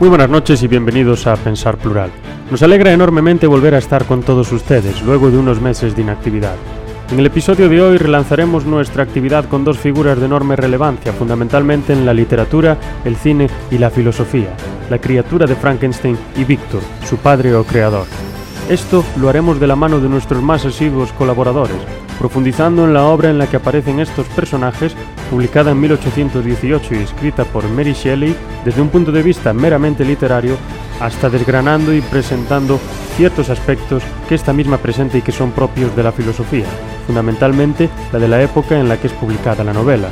Muy buenas noches y bienvenidos a Pensar Plural. Nos alegra enormemente volver a estar con todos ustedes luego de unos meses de inactividad. En el episodio de hoy relanzaremos nuestra actividad con dos figuras de enorme relevancia, fundamentalmente en la literatura, el cine y la filosofía, la criatura de Frankenstein y Víctor, su padre o creador. Esto lo haremos de la mano de nuestros más asiduos colaboradores, profundizando en la obra en la que aparecen estos personajes, publicada en 1818 y escrita por Mary Shelley desde un punto de vista meramente literario, hasta desgranando y presentando ciertos aspectos que esta misma presenta y que son propios de la filosofía, fundamentalmente la de la época en la que es publicada la novela,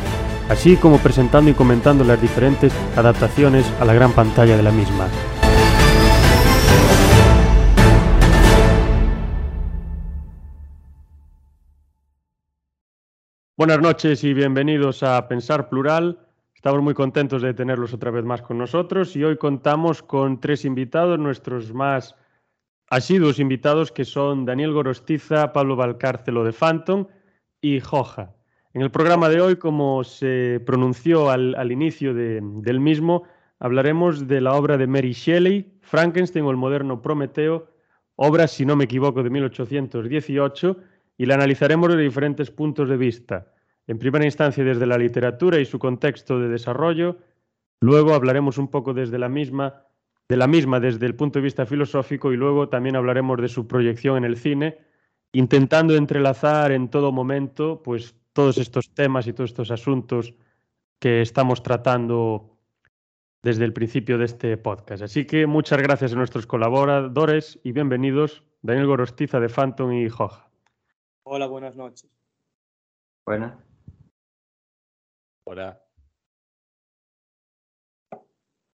así como presentando y comentando las diferentes adaptaciones a la gran pantalla de la misma. Buenas noches y bienvenidos a Pensar Plural. Estamos muy contentos de tenerlos otra vez más con nosotros y hoy contamos con tres invitados, nuestros más asiduos invitados que son Daniel Gorostiza, Pablo Valcárcelo de Phantom y Joja. En el programa de hoy, como se pronunció al, inicio del mismo, hablaremos de la obra de Mary Shelley, Frankenstein o el moderno Prometeo, obra, si no me equivoco, de 1818, y la analizaremos de diferentes puntos de vista en primera instancia desde la literatura y su contexto de desarrollo, luego hablaremos un poco desde la misma, de la misma desde el punto de vista filosófico y luego también hablaremos de su proyección en el cine, intentando entrelazar en todo momento pues todos estos temas y todos estos asuntos que estamos tratando desde el principio de este podcast. Así que muchas gracias a nuestros colaboradores y bienvenidos, Daniel Gorostiza de Phantom y Joja. Hola, buenas noches. Buenas. Hola.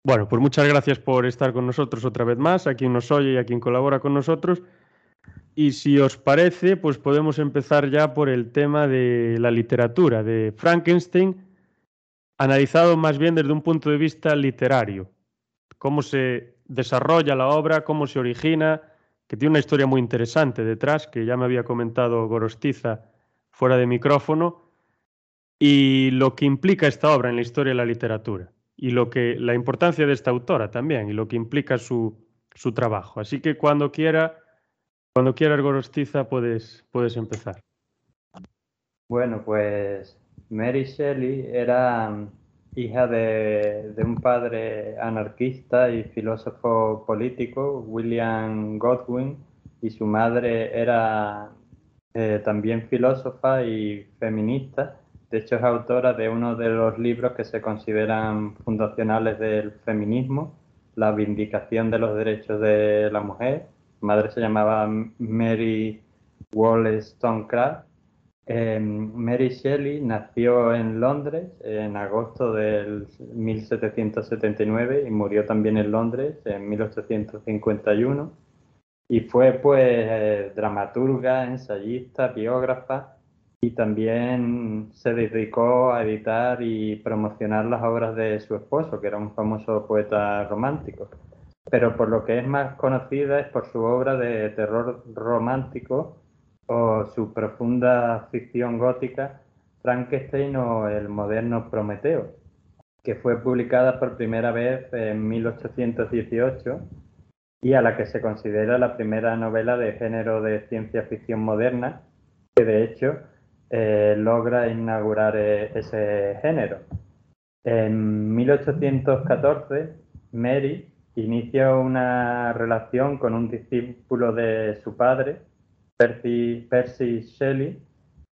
Bueno, pues muchas gracias por estar con nosotros otra vez más, a quien nos oye y a quien colabora con nosotros. Y si os parece, pues podemos empezar ya por el tema de la literatura, de Frankenstein, analizado más bien desde un punto de vista literario. Cómo se desarrolla la obra, cómo se origina, que tiene una historia muy interesante detrás, que ya me había comentado Gorostiza fuera de micrófono, y lo que implica esta obra en la historia de la literatura y lo que la importancia de esta autora también y lo que implica su, su trabajo. Así que cuando quiera, cuando quiera Gorostiza puedes, puedes empezar. Bueno, pues Mary Shelley era hija de, un padre anarquista y filósofo político, William Godwin, y su madre era eh, también filósofa y feminista. De hecho, es autora de uno de los libros que se consideran fundacionales del feminismo, La Vindicación de los Derechos de la Mujer. Su madre se llamaba Mary Wollstonecraft. Eh, Mary Shelley nació en Londres en agosto del 1779 y murió también en Londres en 1851. Y fue pues eh, dramaturga, ensayista, biógrafa y también se dedicó a editar y promocionar las obras de su esposo, que era un famoso poeta romántico. Pero por lo que es más conocida es por su obra de terror romántico o su profunda ficción gótica, Frankenstein o el moderno Prometeo, que fue publicada por primera vez en 1818 y a la que se considera la primera novela de género de ciencia ficción moderna, que de hecho eh, logra inaugurar eh, ese género. En 1814, Mary inicia una relación con un discípulo de su padre, Percy, Percy Shelley,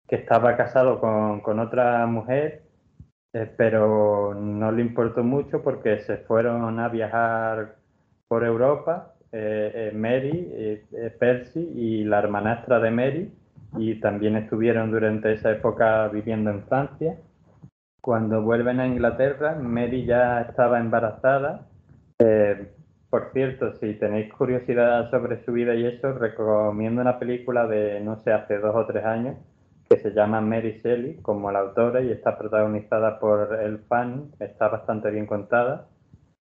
que estaba casado con, otra mujer, eh, pero no le importó mucho porque se fueron a viajar por Europa, Mary, Percy y la hermanastra de Mary, y también estuvieron durante esa época viviendo en Francia. Cuando vuelven a Inglaterra, Mary ya estaba embarazada. Eh, por cierto, si tenéis curiosidad sobre su vida y eso, recomiendo una película de, no sé, hace dos o tres años, que se llama Mary Shelley, como la autora, y está protagonizada por el fan, está bastante bien contada.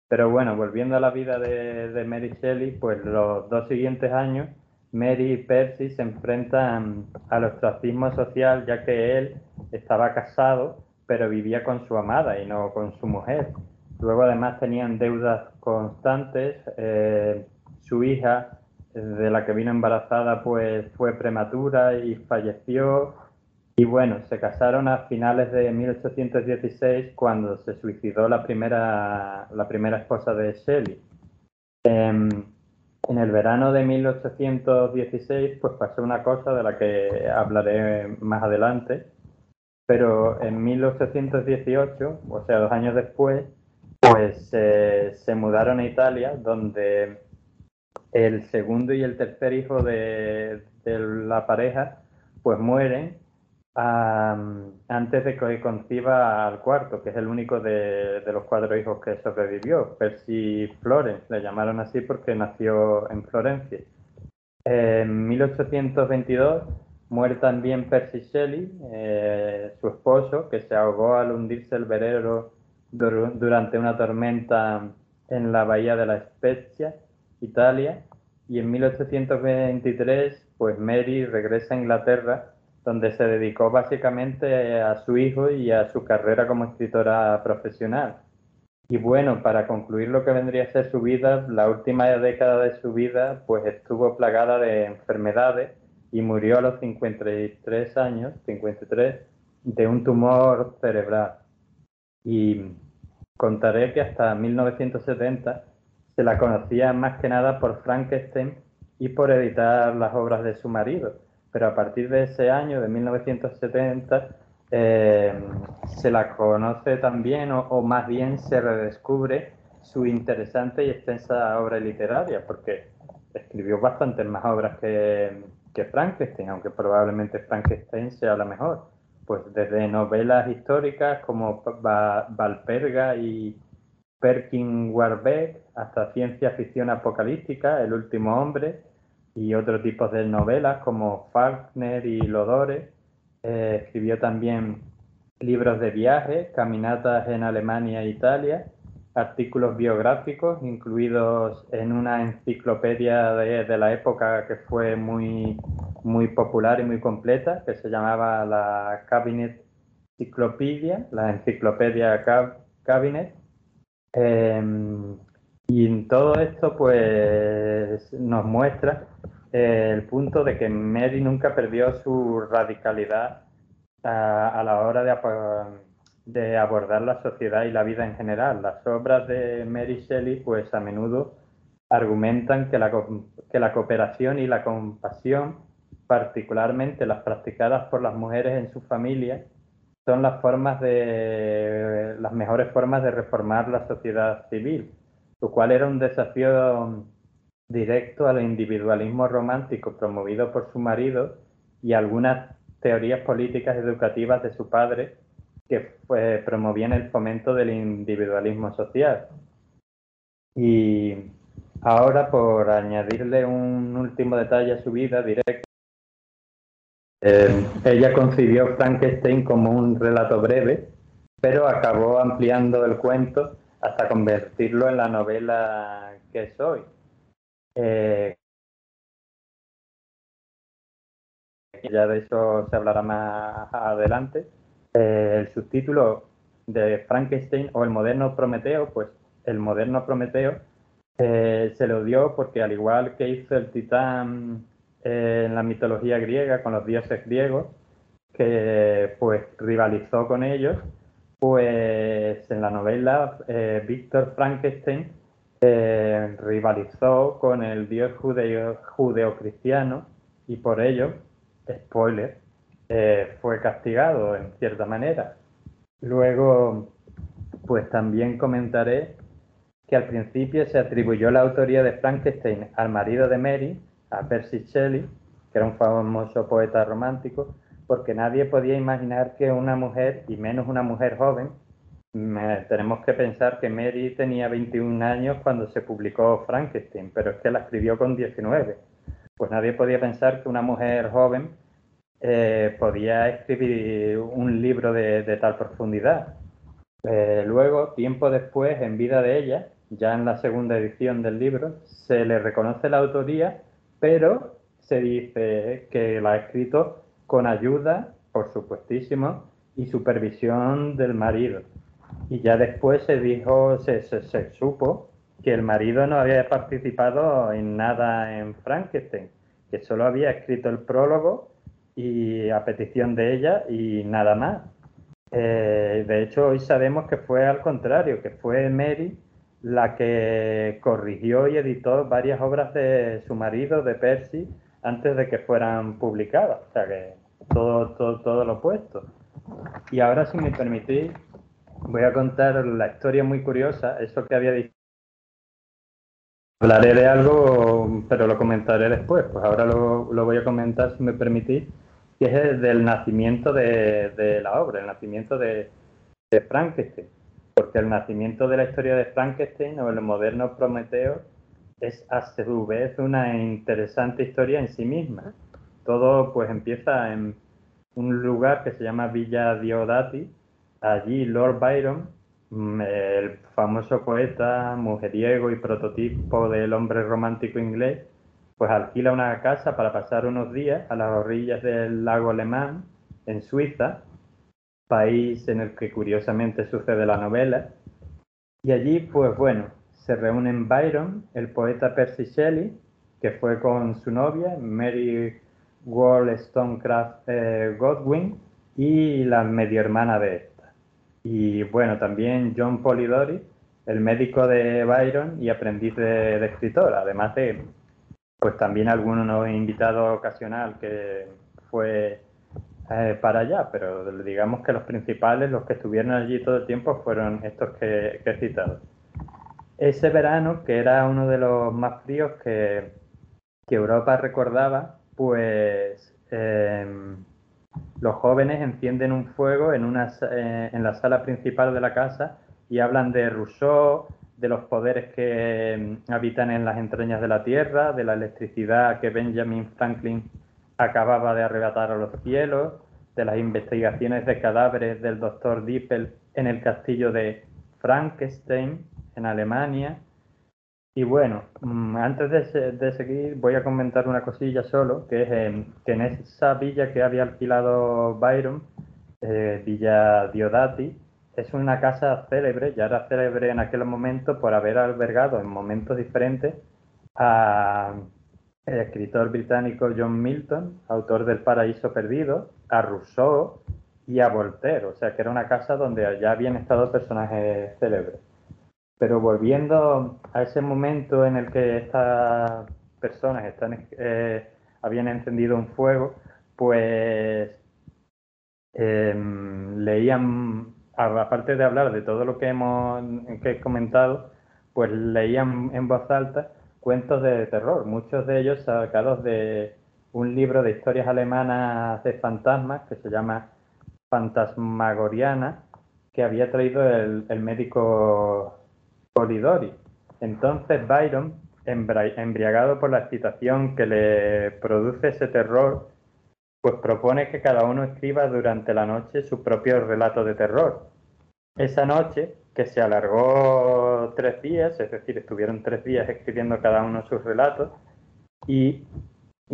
Pero bueno, volviendo a la vida de, de Mary Shelley, pues los dos siguientes años Mary y Percy se enfrentan al ostracismo social ya que él estaba casado pero vivía con su amada y no con su mujer. Luego además tenían deudas constantes. Eh, su hija, de la que vino embarazada, pues fue prematura y falleció. Y bueno, se casaron a finales de 1816 cuando se suicidó la primera, la primera esposa de Shelley. Em, en el verano de 1816 pues pasó una cosa de la que hablaré más adelante, pero en 1818, o sea, dos años después, pues se mudaron a Italia, donde el segundo y el tercer hijo de, la pareja pues mueren antes de que conciba al cuarto, que es el único de, los cuatro hijos que sobrevivió, Percy Florence, le llamaron así porque nació en Florencia. En 1822 muere también Percy Shelley, eh, su esposo, que se ahogó al hundirse el velero durante una tormenta en la bahía de la Spezia, Italia, y en 1823 pues Mary regresa a Inglaterra donde se dedicó básicamente a su hijo y a su carrera como escritora profesional. Y bueno, para concluir lo que vendría a ser su vida, la última década de su vida pues estuvo plagada de enfermedades y murió a los 53 años, 53, de un tumor cerebral. Y contaré que hasta 1970 se la conocía más que nada por Frankenstein y por editar las obras de su marido pero a partir de ese año, de 1970, eh, se la conoce también, o, más bien se redescubre su interesante y extensa obra literaria, porque escribió bastantes más obras que, que Frankenstein, aunque probablemente Frankenstein sea la mejor. Pues desde novelas históricas como Valperga y Perkin Warbeck hasta ciencia ficción apocalíptica, El último hombre, y otros tipos de novelas como Faulkner y Lodore. Eh, escribió también libros de viaje, caminatas en Alemania e Italia, artículos biográficos incluidos en una enciclopedia de, la época que fue muy, muy popular y muy completa, que se llamaba la Cabinet Enciclopedia, la Enciclopedia Cabinet. Em, y en todo esto, pues nos muestra eh, el punto de que Mary nunca perdió su radicalidad a, la hora de, abordar la sociedad y la vida en general. Las obras de Mary Shelley, pues a menudo argumentan que la, que la cooperación y la compasión, particularmente las practicadas por las mujeres en su familia, son las formas de las mejores formas de reformar la sociedad civil lo cual era un desafío directo al individualismo romántico promovido por su marido y algunas teorías políticas educativas de su padre que promovían el fomento del individualismo social. Y ahora, por añadirle un último detalle a su vida directa, eh, ella concibió Frankenstein como un relato breve, pero acabó ampliando el cuento hasta convertirlo en la novela que soy. Eh, ya de eso se hablará más adelante. Eh, el subtítulo de Frankenstein o el moderno Prometeo, pues el moderno Prometeo eh, se lo dio porque al igual que hizo el titán en la mitología griega con los dioses griegos, que pues rivalizó con ellos, pues en la novela eh, Víctor Frankenstein eh, rivalizó con el dios judeo, judeocristiano y por ello, spoiler, eh, fue castigado en cierta manera. Luego, pues también comentaré que al principio se atribuyó la autoría de Frankenstein al marido de Mary, a Percy Shelley, que era un famoso poeta romántico, porque nadie podía imaginar que una mujer, y menos una mujer joven, tenemos que pensar que Mary tenía 21 años cuando se publicó Frankenstein, pero es que la escribió con 19. Pues nadie podía pensar que una mujer joven eh, podía escribir un libro de, tal profundidad. Eh, luego, tiempo después, en vida de ella, ya en la segunda edición del libro, se le reconoce la autoría, pero se dice que la ha escrito con ayuda, por supuestísimo, y supervisión del marido. Y ya después se dijo, se, se, supo que el marido no había participado en nada en Frankenstein, que solo había escrito el prólogo y a petición de ella y nada más. Eh, de hecho, hoy sabemos que fue al contrario, que fue Mary la que corrigió y editó varias obras de su marido, de Percy, antes de que fueran publicadas. O sea que todo, todo, todo lo opuesto. Y ahora, si me permitís, voy a contar la historia muy curiosa, eso que había dicho. Hablaré de algo, pero lo comentaré después. Pues ahora lo, lo voy a comentar, si me permitís, que es el del nacimiento de, la obra, el nacimiento de, de Frankenstein porque el nacimiento de la historia de Frankenstein o el moderno Prometeo es a su vez una interesante historia en sí misma. Todo pues empieza en un lugar que se llama Villa Diodati. Allí Lord Byron, mm, el famoso poeta, mujeriego y prototipo del hombre romántico inglés, pues alquila una casa para pasar unos días a las orillas del lago Alemán, en Suiza, país en el que curiosamente sucede la novela. Y allí, pues bueno, se reúnen Byron, el poeta Percy Shelley, que fue con su novia, Mary Wollstonecraft eh, Godwin, y la medio hermana de esta. Y bueno, también John Polidori, el médico de Byron y aprendiz de, de escritor, además de, pues también algún invitado ocasional que fue eh, para allá, pero digamos que los principales, los que estuvieron allí todo el tiempo, fueron estos que, he citado. Ese verano, que era uno de los más fríos que, Europa recordaba, pues em, los jóvenes encienden un fuego en, una, eh, en la sala principal de la casa y hablan de Rousseau, de los poderes que em, habitan en las entrañas de la Tierra, de la electricidad que Benjamin Franklin acababa de arrebatar a los cielos, de las investigaciones de cadáveres del doctor Dippel en el castillo de Frankenstein, en Alemania. Y bueno, mm, antes de, seguir voy a comentar una cosilla solo, que es que en esa villa que había alquilado Byron, eh, Villa Diodati, es una casa célebre, ya era célebre en aquel momento por haber albergado en momentos diferentes a el escritor británico John Milton, autor del Paraíso Perdido, a Rousseau y a Voltaire, o sea que era una casa donde ya habían estado personajes célebres. Pero volviendo a ese momento en el que estas personas están, eh, habían encendido un fuego, pues em, leían, aparte de hablar de todo lo que hemos que he comentado, pues leían en voz alta cuentos de terror, muchos de ellos sacados de un libro de historias alemanas de fantasmas que se llama Fantasmagoriana, que había traído el, médico Polidori. Entonces Byron, embriagado por la excitación que le produce ese terror, pues propone que cada uno escriba durante la noche su propio relato de terror. Esa noche, que se alargó tres días, es decir, estuvieron tres días escribiendo cada uno sus relatos, y,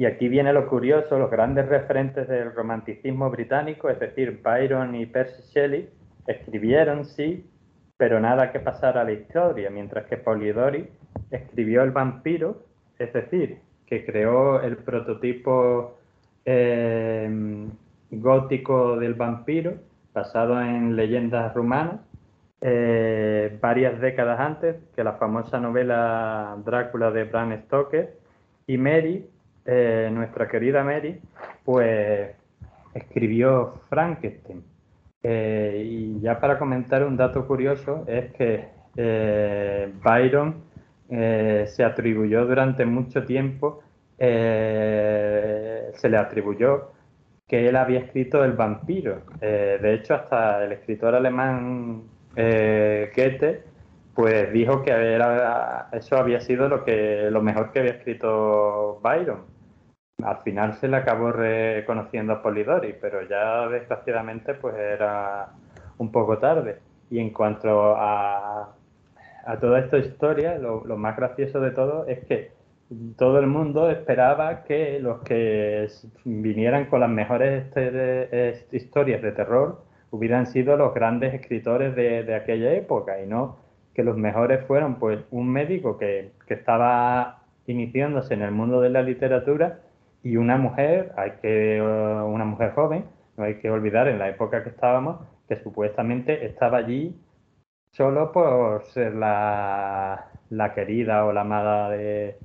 aquí viene lo curioso, los grandes referentes del romanticismo británico, es decir, Byron y Percy Shelley, escribieron, sí, pero nada que pasara a la historia, mientras que Polidori escribió El vampiro, es decir, que creó el prototipo eh, gótico del vampiro, basado en leyendas rumanas, eh, varias décadas antes que la famosa novela Drácula de Bram Stoker. Y Mary, eh, nuestra querida Mary, pues escribió Frankenstein. Eh, y ya para comentar un dato curioso es que Byron se atribuyó durante mucho tiempo, se le atribuyó que él había escrito El vampiro. Eh, de hecho, hasta el escritor alemán eh, Goethe, pues dijo que eso había sido lo, que, lo mejor que había escrito Byron. Al final se le acabó reconociendo a Polidori, pero ya desgraciadamente pues era un poco tarde. Y en cuanto a, a toda esta historia, lo más gracioso de todo es que todo el mundo esperaba que los que vinieran con las mejores historias de terror hubieran sido los grandes escritores de, aquella época y no que los mejores fueron pues un médico que, que, estaba iniciándose en el mundo de la literatura y una mujer, hay que, una mujer joven, no hay que olvidar en la época que estábamos, que supuestamente estaba allí solo por ser la, la querida o la amada de,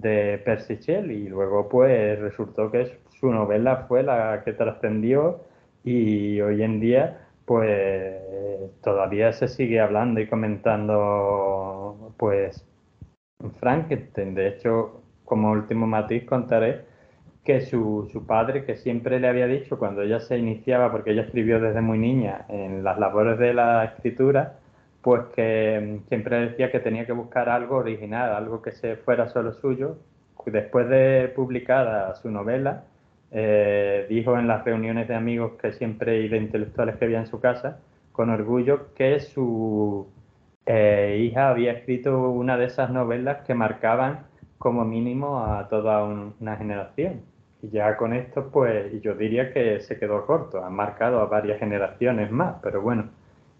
de Percy Shelley y luego pues resultó que su novela fue la que trascendió y hoy en día pues todavía se sigue hablando y comentando pues Frankenstein. De hecho, como último matiz contaré que su, su, padre, que siempre le había dicho cuando ella se iniciaba, porque ella escribió desde muy niña en las labores de la escritura, pues que siempre decía que tenía que buscar algo original, algo que se fuera solo suyo. Después de publicada su novela, eh, dijo en las reuniones de amigos que siempre y de intelectuales que había en su casa, con orgullo, que su eh, hija había escrito una de esas novelas que marcaban como mínimo a toda una generación. Y ya con esto, pues yo diría que se quedó corto, ha marcado a varias generaciones más, pero bueno,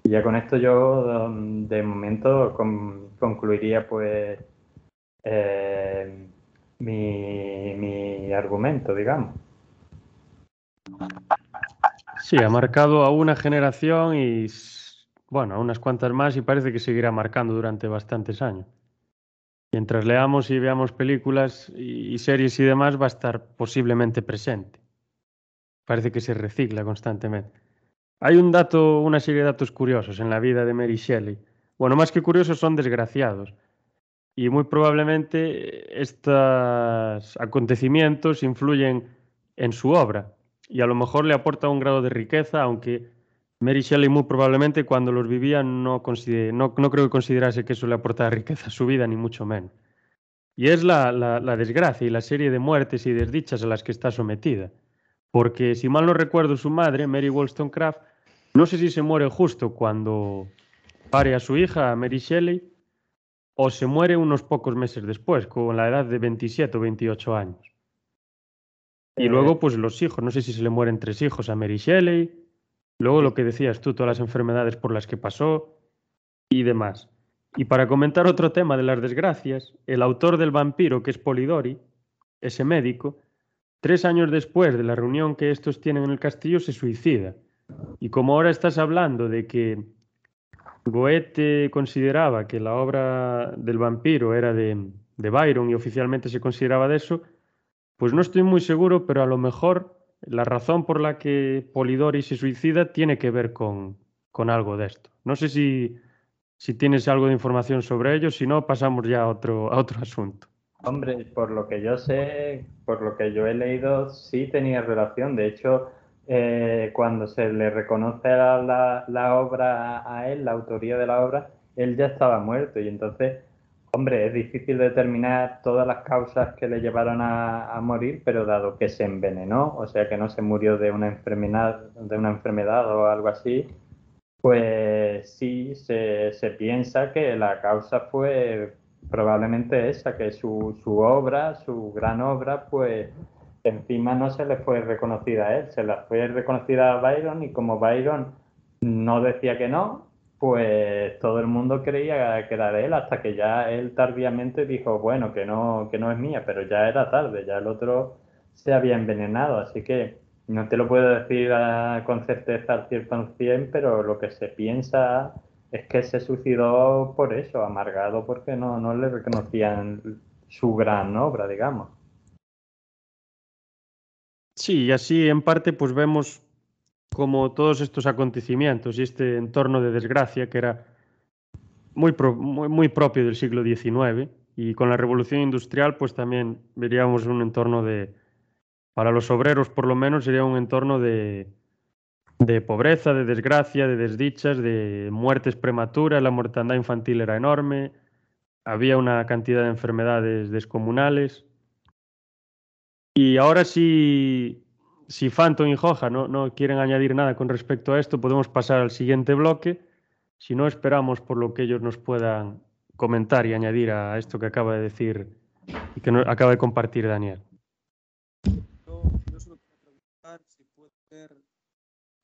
y ya con esto yo de momento concluiría pues eh, mi, mi argumento, digamos. Sí, ha marcado a una generación y bueno, a unas cuantas más y parece que seguirá marcando durante bastantes años. Mientras leamos y veamos películas y series y demás, va a estar posiblemente presente. Parece que se recicla constantemente. Hay un dato, una serie de datos curiosos en la vida de Mary Shelley. Bueno, más que curiosos, son desgraciados. Y muy probablemente estos acontecimientos influyen en su obra y a lo mejor le aporta un grado de riqueza, aunque Mary Shelley muy probablemente cuando los vivía no, no, no creo que considerase que eso le aportara riqueza a su vida, ni mucho menos. Y es la, la desgracia y la serie de muertes y desdichas a las que está sometida. Porque si mal no recuerdo, su madre, Mary Wollstonecraft, no sé si se muere justo cuando pare a su hija, Mary Shelley, o se muere unos pocos meses después, con la edad de 27 o 28 años. Y eh. luego, pues los hijos, no sé si se le mueren tres hijos a Mary Shelley, luego lo que decías tú, todas las enfermedades por las que pasó y demás. Y para comentar otro tema de las desgracias, el autor del vampiro, que es Polidori, ese médico, Tres años después de la reunión que estos tienen en el castillo, se suicida. Y como ahora estás hablando de que Goethe consideraba que la obra del vampiro era de, Byron y oficialmente se consideraba de eso, pues no estoy muy seguro, pero a lo mejor la razón por la que Polidori se suicida tiene que ver con, con algo de esto. No sé si, si tienes algo de información sobre ello, si no, pasamos ya a otro, a otro asunto. Hombre, por lo que yo sé, por lo que yo he leído, sí tenía relación. De hecho, eh, cuando se le reconoce la, la, obra a él, la autoría de la obra, él ya estaba muerto y entonces, hombre, es difícil determinar todas las causas que le llevaron a, morir, pero dado que se envenenó, o sea que no se murió de una enfermedad, de una enfermedad o algo así, pues sí se, se piensa que la causa fue probablemente esa, que su, su obra, su gran obra, pues encima no se le fue reconocida a él, se la fue reconocida a Byron y como Byron no decía que no, pues todo el mundo creía que era de él hasta que ya él tardíamente dijo, bueno, que no, que no es mía, pero ya era tarde, ya el otro se había envenenado, así que no te lo puedo decir con certeza al 100%, pero lo que se piensa es que se suicidó por eso, amargado porque no, no le reconocían su gran obra, digamos. Sí, y así en parte pues vemos como todos estos acontecimientos y este entorno de desgracia que era muy, muy, muy, propio del siglo XIX y con la revolución industrial pues también veríamos un entorno de, para los obreros por lo menos sería un entorno de, de pobreza, de desgracia, de desdichas, de muertes prematuras, la mortandad infantil era enorme, había una cantidad de enfermedades descomunales. Y ahora si, si Phantom y Joja no, no quieren añadir nada con respecto a esto, podemos pasar al siguiente bloque. Si no, esperamos por lo que ellos nos puedan comentar y añadir a esto que acaba de decir y que acaba de compartir Daniel.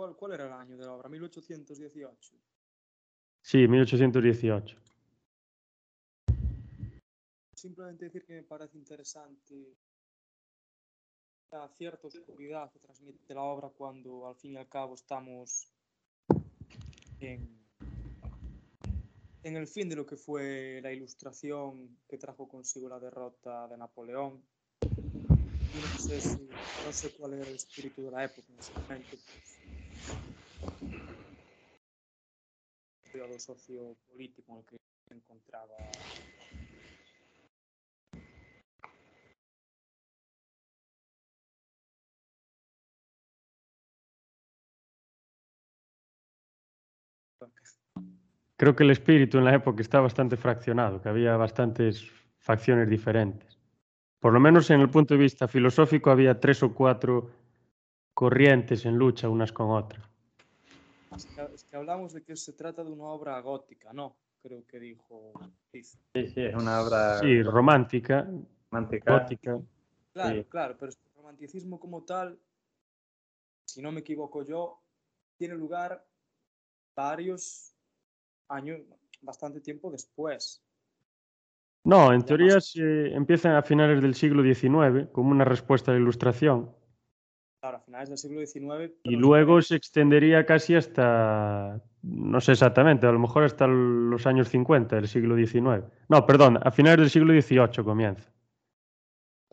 ¿Cuál, ¿Cuál era el año de la obra? 1818. Sí, 1818. Simplemente decir que me parece interesante la cierta oscuridad que transmite la obra cuando al fin y al cabo estamos en, en el fin de lo que fue la ilustración que trajo consigo la derrota de Napoleón. No sé, si- no sé cuál era el espíritu de la época en ese momento. Pues, Creo que el espíritu en la época está bastante fraccionado, que había bastantes facciones diferentes. Por lo menos en el punto de vista filosófico había tres o cuatro corrientes en lucha unas con otras. Es que, es que hablamos de que se trata de una obra gótica, ¿no? Creo que dijo. Sí, sí, es una obra Sí, romántica, romántica. gótica. Claro, Sí. claro, pero el romanticismo como tal, si no me equivoco yo, tiene lugar varios años, bastante tiempo después. No, en teoría se empiezan a finales del siglo XIX como una respuesta a la ilustración Claro, a finales del siglo XIX. y luego se extendería casi hasta, no sé exactamente, a lo mejor hasta los años 50 del siglo XIX. No, perdón, a finales del siglo XVIII comienza.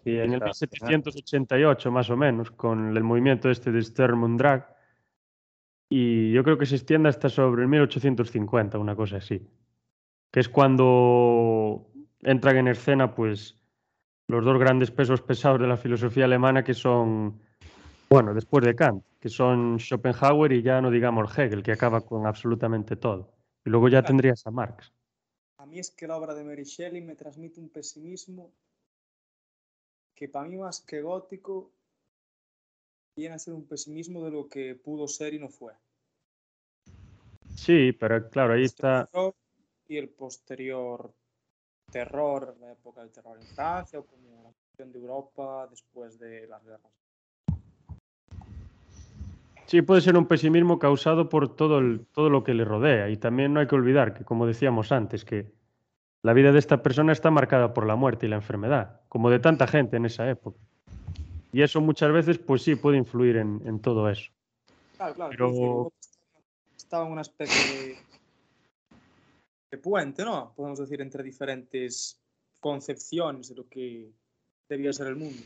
Sí, En el exacto. 1788 más o menos, con el movimiento este de Sturm-und-Drang. Y yo creo que se extiende hasta sobre el 1850, una cosa así. Que es cuando entran en escena pues los dos grandes pesos pesados de la filosofía alemana que son, bueno, después de Kant, que son Schopenhauer y ya no digamos Hegel, que acaba con absolutamente todo. Y luego ya tendrías a Marx. A mí es que la obra de Mary Shelley me transmite un pesimismo que para mí más que gótico viene a ser un pesimismo de lo que pudo ser y no fue. Sí, pero claro, ahí está... Y el posterior terror, la época del terror en Francia, o como la de Europa después de las guerras. Sí, puede ser un pesimismo causado por todo, el- todo lo que le rodea. Y también no hay que olvidar que, como decíamos antes, que la vida de esta persona está marcada por la muerte y la enfermedad, como de tanta gente en esa época. Y eso muchas veces, pues sí, puede influir en, en todo eso. Claro, claro. Pero- Estaba en una especie de, de puente, ¿no? Podemos decir, entre diferentes concepciones de lo que debía ser el mundo.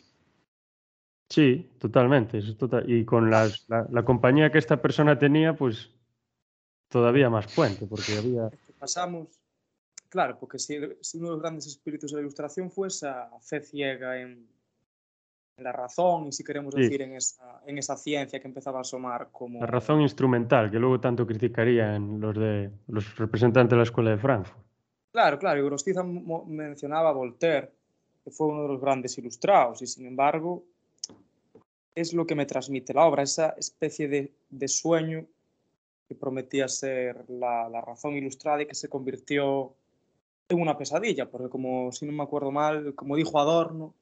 Sí, totalmente. es total- Y con las- la, la compañía que esta persona tenía, pues todavía más puente, porque había... Pasamos, claro, porque si, si uno de los grandes espíritus de la ilustración fue esa fe ciega en, en la razón y si queremos Sí. decir en esa, en esa ciencia que empezaba a asomar como... La razón instrumental, que luego tanto criticarían los, de, los representantes de la Escuela de Frankfurt. Claro, claro, y Gorostiza mo- mencionaba a Voltaire, que fue uno de los grandes ilustrados, y sin embargo es lo que me transmite la obra, esa especie de, de sueño que prometía ser la, la razón ilustrada y que se convirtió en una pesadilla, porque como si no me acuerdo mal, como dijo Adorno,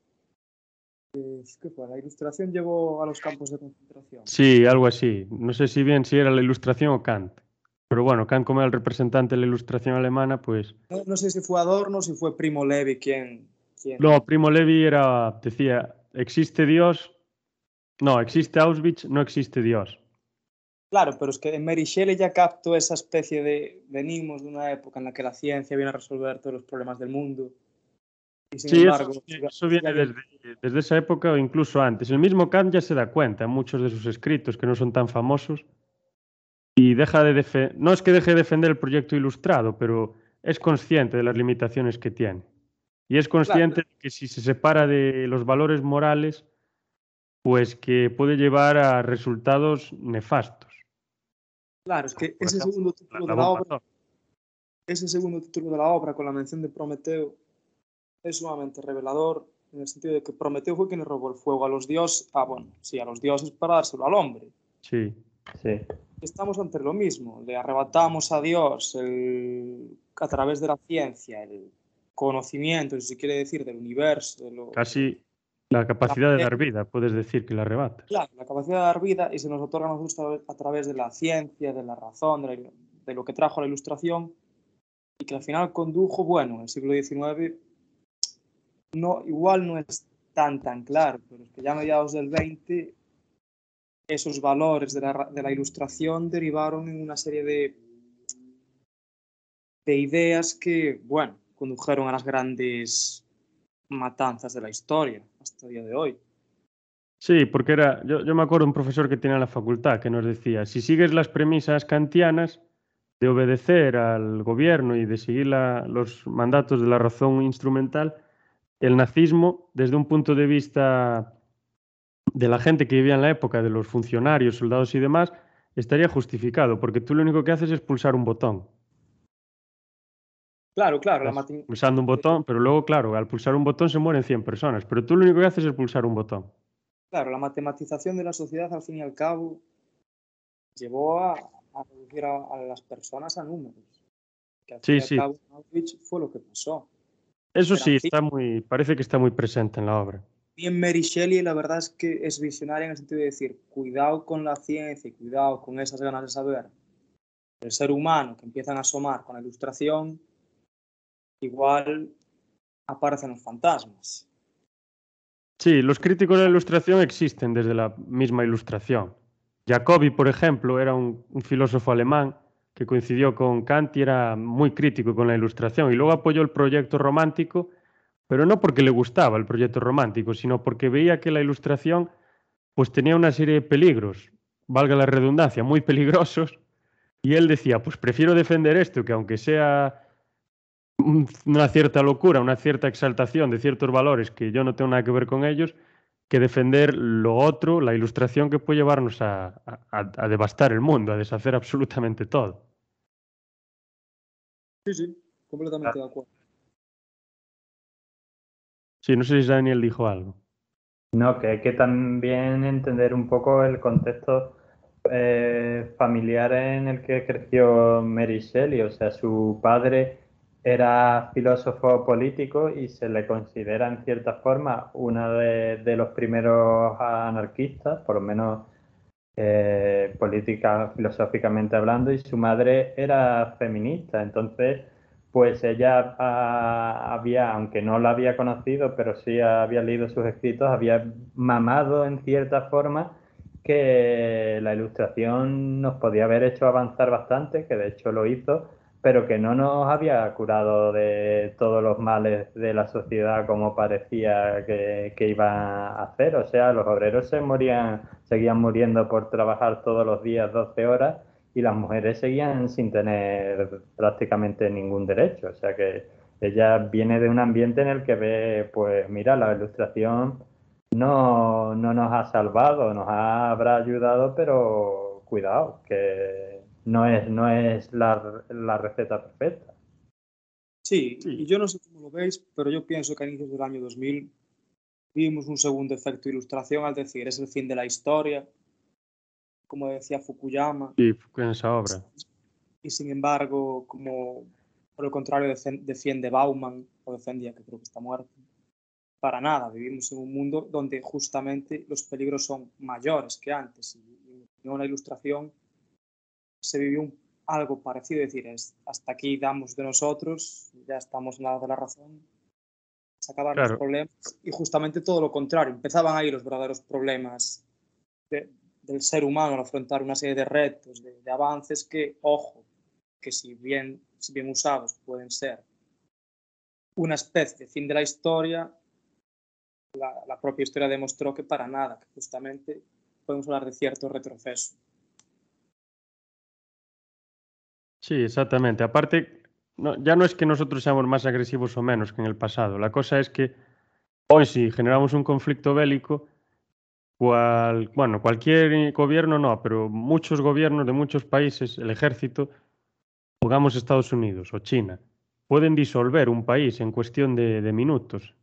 eh, ¿qué fue? La ilustración llevó a los campos de concentración. Sí, algo así. No sé si bien si era la ilustración o Kant. Pero bueno, Kant como era el representante de la ilustración alemana, pues... No, no sé si fue Adorno o si fue Primo Levi quien... quien... No, Primo Levi era, decía, existe Dios, no, existe Auschwitz, no existe Dios. Claro, pero es que en Mary Shelley ya capto esa especie de venimos de una época en la que la ciencia viene a resolver todos los problemas del mundo. Y sin Sí, embargo, eso, eso viene desde, desde esa época o incluso antes. El mismo Kant ya se da cuenta en muchos de sus escritos que no son tan famosos y deja de defe- no es que deje de defender el proyecto ilustrado, pero es consciente de las limitaciones que tiene. Y es consciente de que si se separa de los valores morales, pues que puede llevar a resultados nefastos. Claro, es que Por ese ejemplo, segundo La- título la de la bomba obra, atómica. ese segundo título de la obra con la mención de Prometeo es sumamente revelador en el sentido de que Prometeo fue quien le robó el fuego a los dioses, ah, bueno, sí, a los dioses para dárselo al hombre. Sí, Sí, Estamos ante lo mismo, le arrebatamos a Dios el- a través de la ciencia, el conocimiento, si se quiere decir, del universo, de lo, casi, La capacidad de dar vida, puedes decir que la arrebata. Claro, la capacidad de dar vida y se nos otorga a nosotros a través de la ciencia, de la razón, de, lo que trajo la ilustración y que al final condujo, bueno, en el siglo XIX no, igual no es tan tan claro, pero es que ya a mediados del XX esos valores de la, de la ilustración derivaron en una serie de, de ideas que, bueno, condujeron a las grandes matanzas de la historia hasta el día de hoy. Sí, porque era, yo, me acuerdo un profesor que tenía en la facultad que nos decía, si sigues las premisas kantianas de obedecer al gobierno y de seguir los mandatos de la razón instrumental, el nazismo, desde un punto de vista de la gente que vivía en la época, de los funcionarios, soldados y demás, estaría justificado, porque tú lo único que haces es pulsar un botón. Claro, claro. La pulsando un botón, pero luego, claro, al pulsar un botón se mueren 100 personas, pero tú lo único que haces es pulsar un botón. Claro, la matematización de la sociedad, al fin y al cabo, llevó a, reducir a, las personas a números. Que al sí, sí. Cabo, fue lo que pasó. Eso sí, está muy, parece que está muy presente en la obra. Y en Mary Shelley la verdad es que es visionaria en el sentido de decir, cuidado con la ciencia y cuidado con esas ganas de saber. El ser humano que empiezan a asomar con la ilustración igual aparecen los fantasmas. Sí, los críticos de la ilustración existen desde la misma ilustración. Jacobi, por ejemplo, era un, filósofo alemán que coincidió con Kant y era muy crítico con la ilustración y luego apoyó el proyecto romántico, pero no porque le gustaba el proyecto romántico, sino porque veía que la ilustración pues tenía una serie de peligros, valga la redundancia, muy peligrosos, y él decía, pues prefiero defender esto que aunque sea una cierta locura, una cierta exaltación de ciertos valores que yo no tengo nada que ver con ellos, que defender lo otro, la ilustración que puede llevarnos a, devastar el mundo, a deshacer absolutamente todo. Sí, sí, completamente de acuerdo. Sí, no sé si Daniel dijo algo. No, que hay que también entender un poco el contexto eh, familiar en el que creció Mary Shelley. O sea, su padre era filósofo político y se le considera en cierta forma uno de, los primeros anarquistas, por lo menos eh, política, filosóficamente hablando, y su madre era feminista. Entonces, pues ella había, aunque no la había conocido, pero sí había leído sus escritos, había mamado en cierta forma que la ilustración nos podía haber hecho avanzar bastante, que de hecho lo hizo, pero que no nos había curado de todos los males de la sociedad como parecía que, que iba a hacer. O sea, los obreros se morían, seguían muriendo por trabajar todos los días 12 horas y las mujeres seguían sin tener prácticamente ningún derecho. O sea que ella viene de un ambiente en el que ve, pues mira, la ilustración no, no nos ha salvado, nos habrá ayudado, pero cuidado, que no es, no es la, la receta perfecta. Sí, y yo no sé cómo lo veis, pero yo pienso que a inicios del año 2000 vimos un segundo efecto de ilustración, al decir, es el fin de la historia, como decía Fukuyama. Sí, en esa obra. Y sin embargo, como por el contrario defiende Bauman, o defendía que creo que está muerto, para nada, vivimos en un mundo donde justamente los peligros son mayores que antes. Y en una ilustración se vivió algo parecido, es decir, es, hasta aquí damos de nosotros, ya estamos en la de la razón, se acabaron los problemas y justamente todo lo contrario, empezaban ahí los verdaderos problemas del ser humano al afrontar una serie de retos, de, avances que, ojo, que si bien, si bien usados pueden ser una especie de fin de la historia, la, la propia historia demostró que para nada, que justamente podemos hablar de cierto retroceso. Sí, exactamente. Aparte, ya no es que nosotros seamos más agresivos o menos que en el pasado. La cosa es que hoy si generamos un conflicto bélico, cual, bueno, cualquier gobierno no, pero muchos gobiernos de muchos países, el ejército, pongamos Estados Unidos o China, pueden disolver un país en cuestión de, de minutos.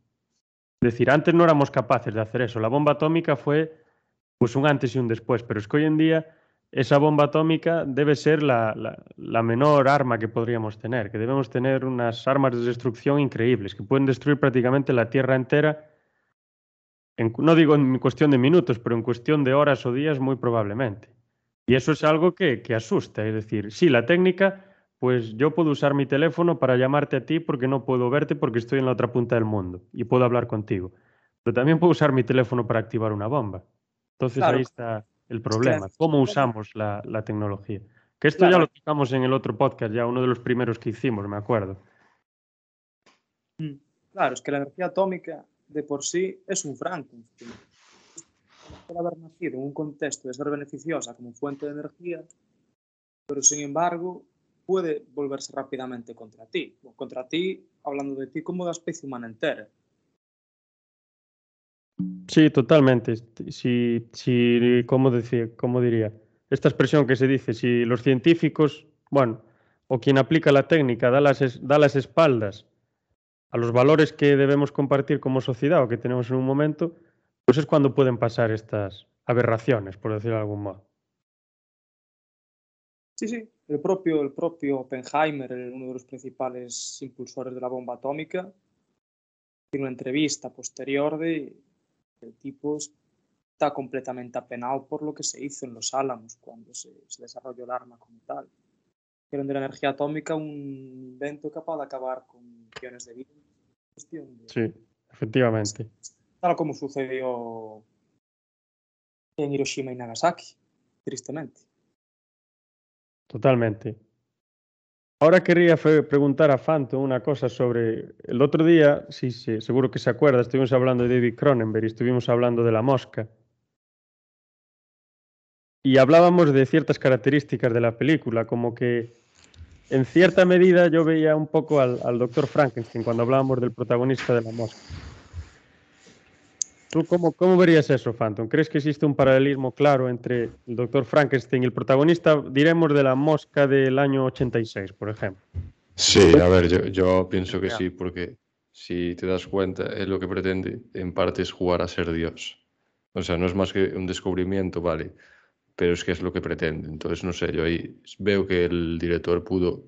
Es decir, antes no éramos capaces de hacer eso. La bomba atómica fue pues un antes y un después, pero es que hoy en día esa bomba atómica debe ser la, menor arma que podríamos tener, que debemos tener unas armas de destrucción increíbles, que pueden destruir prácticamente la Tierra entera no digo en cuestión de minutos, pero en cuestión de horas o días muy probablemente. Y eso es algo que, que asusta. Es decir, sí, la técnica, pues yo puedo usar mi teléfono para llamarte a ti porque no puedo verte porque estoy en la otra punta del mundo y puedo hablar contigo. Pero también puedo usar mi teléfono para activar una bomba. Entonces ahí está el problema. ¿Cómo usamos la, la tecnología? Que esto ya lo tocamos en el otro podcast, ya uno de los primeros que hicimos, me acuerdo. Mm, claro, es que la energía atómica de por sí es un Frankenstein. Puede haber nacido en un contexto de ser beneficiosa como fuente de energía, pero sin embargo puede volverse rápidamente contra ti. Contra ti, hablando de ti como de la especie humana entera. Sí, totalmente. Si, si, ¿cómo, decir, ¿Cómo diría? Esta expresión que se dice, si los científicos, bueno, o quien aplica la técnica da las, da las espaldas a los valores que debemos compartir como sociedad o que tenemos en un momento, pues es cuando pueden pasar estas aberraciones, por decirlo de algún modo. Sí, sí, el propio, el propio Oppenheimer, uno de los principales impulsores de la bomba atómica, tiene una entrevista posterior de el tipo está completamente apenado por lo que se hizo en los Álamos cuando se, se desarrolló el arma como tal. Hicieron de la energía atómica un invento capaz de acabar con millones de vidas. Sí, efectivamente. Tal como sucedió en Hiroshima y Nagasaki, tristemente. Totalmente. Ahora querría preguntar a Phantom una cosa sobre el otro día, sí, sí, seguro que se acuerda, estuvimos hablando de David Cronenberg y estuvimos hablando de la mosca. Y hablábamos de ciertas características de la película, como que en cierta medida yo veía un poco al, al doctor Frankenstein cuando hablábamos del protagonista de la mosca. ¿Tú cómo, cómo, verías eso, Phantom? ¿Crees que existe un paralelismo claro entre el doctor Frankenstein y el protagonista, diremos, de la mosca del año 86, por ejemplo? Sí, a ver, yo, yo pienso que sí, porque si te das cuenta, él lo que pretende en parte es jugar a ser Dios. O sea, no es más que un descubrimiento, vale, pero es que es lo que pretende. Entonces, no sé, yo ahí veo que el director pudo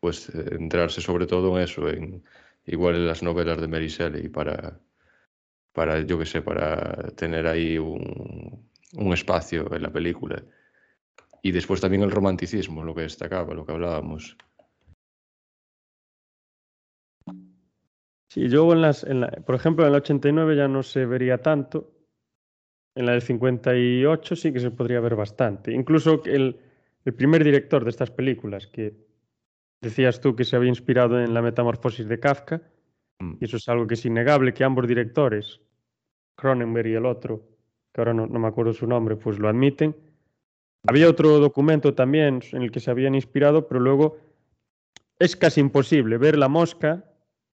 pues entrarse sobre todo en eso, en igual en las novelas de Mary Shelley para para, yo qué sé, para tener ahí un, un, espacio en la película. Y después también el romanticismo, lo que destacaba, lo que hablábamos. Sí, yo en las, en la, por ejemplo, en el 89 ya no se vería tanto. En la del 58 sí que se podría ver bastante. Incluso el, el primer director de estas películas, que decías tú que se había inspirado en la metamorfosis de Kafka. Y eso es algo que es innegable, que ambos directores, Cronenberg y el otro, que ahora no, no me acuerdo su nombre, pues lo admiten. Había otro documento también en el que se habían inspirado, pero luego es casi imposible ver la mosca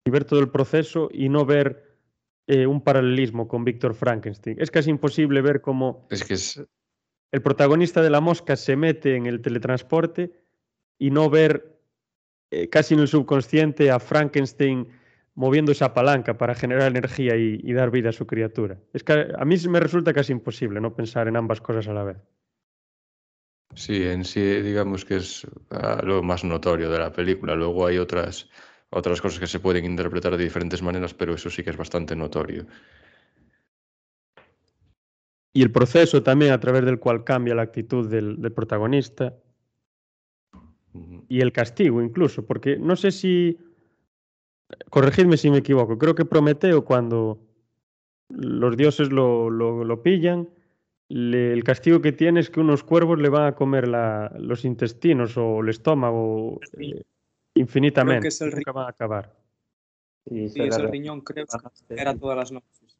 y ver todo el proceso y no ver eh, un paralelismo con Víctor Frankenstein. Es casi imposible ver cómo es que es... el protagonista de la mosca se mete en el teletransporte y no ver eh, casi en el subconsciente a Frankenstein moviendo esa palanca para generar energía y, y, dar vida a su criatura. Es que a mí me resulta casi imposible no pensar en ambas cosas a la vez. Sí, en sí digamos que es uh, lo más notorio de la película. Luego hay otras, otras cosas que se pueden interpretar de diferentes maneras, pero eso sí que es bastante notorio. Y el proceso también a través del cual cambia la actitud del, del protagonista. Y el castigo incluso, porque no sé si corregidme si me equivoco, creo que Prometeo cuando los dioses lo, lo, lo pillan, le, el castigo que tiene es que unos cuervos le van a comer la, los intestinos o el estómago eh, infinitamente, que es el nunca van a acabar. Sí, sí es el riñón, creo que era todas las noches.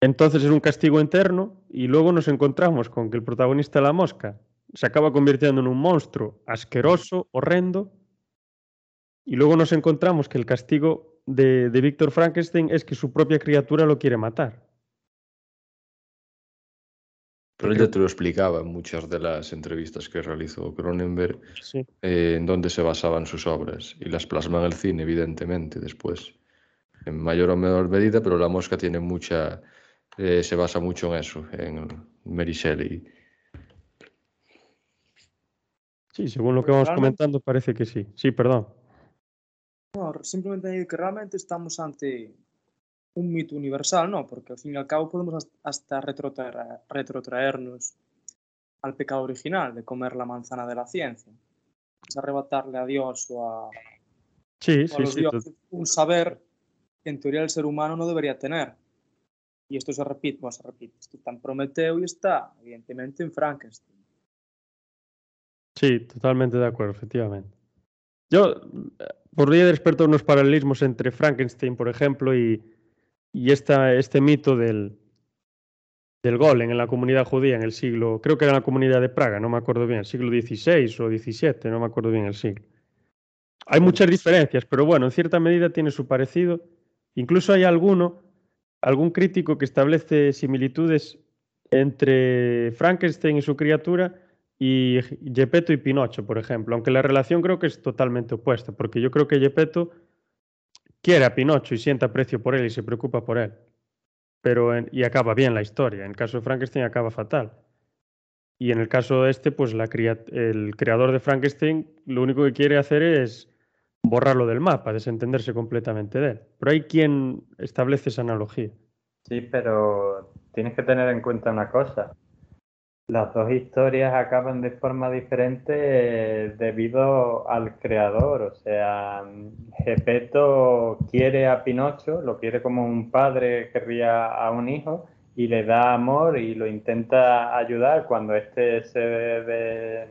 Entonces es un castigo interno y luego nos encontramos con que el protagonista de la mosca se acaba convirtiendo en un monstruo asqueroso, horrendo, y luego nos encontramos que el castigo de, de Víctor Frankenstein es que su propia criatura lo quiere matar. Pero él ya te lo explicaba en muchas de las entrevistas que realizó Cronenberg, sí. eh, en dónde se basaban sus obras. Y las plasma en el cine, evidentemente, después. En mayor o menor medida, pero La Mosca tiene mucha. Eh, se basa mucho en eso, en Mary Shelley. Sí, según lo que vamos comentando, parece que sí. Sí, perdón. No, simplemente que realmente estamos ante un mito universal, no, porque al fin y al cabo podemos hasta retrotraernos al pecado original de comer la manzana de la ciencia. Es arrebatarle a Dios o a, sí, sí, sí, un saber que en teoría el ser humano no debería tener. Y esto se repite, bueno, se repite, esto está en Prometeo y está, evidentemente, en Frankenstein. Sí, totalmente de acuerdo, efectivamente. Yo eh, podría despertar unos paralelismos entre Frankenstein, por ejemplo, y, y esta, este mito del, del golem en la comunidad judía en el siglo, creo que era en la comunidad de Praga, no me acuerdo bien, el siglo XVI o XVII, no me acuerdo bien el siglo. Hay muchas diferencias, pero bueno, en cierta medida tiene su parecido. Incluso hay alguno, algún crítico que establece similitudes entre Frankenstein y su criatura y Gepetto y Pinocho, por ejemplo, aunque la relación creo que es totalmente opuesta, porque yo creo que Gepetto quiere a Pinocho y siente aprecio por él y se preocupa por él, pero y acaba bien la historia. En el caso de Frankenstein acaba fatal. Y en el caso de este, pues el creador de Frankenstein lo único que quiere hacer es borrarlo del mapa, desentenderse completamente de él. Pero hay quien establece esa analogía. Sí, pero tienes que tener en cuenta una cosa. Las dos historias acaban de forma diferente eh, debido al creador. O sea, Gepetto quiere a Pinocho, lo quiere como un padre querría a un hijo y le da amor y lo intenta ayudar cuando éste se,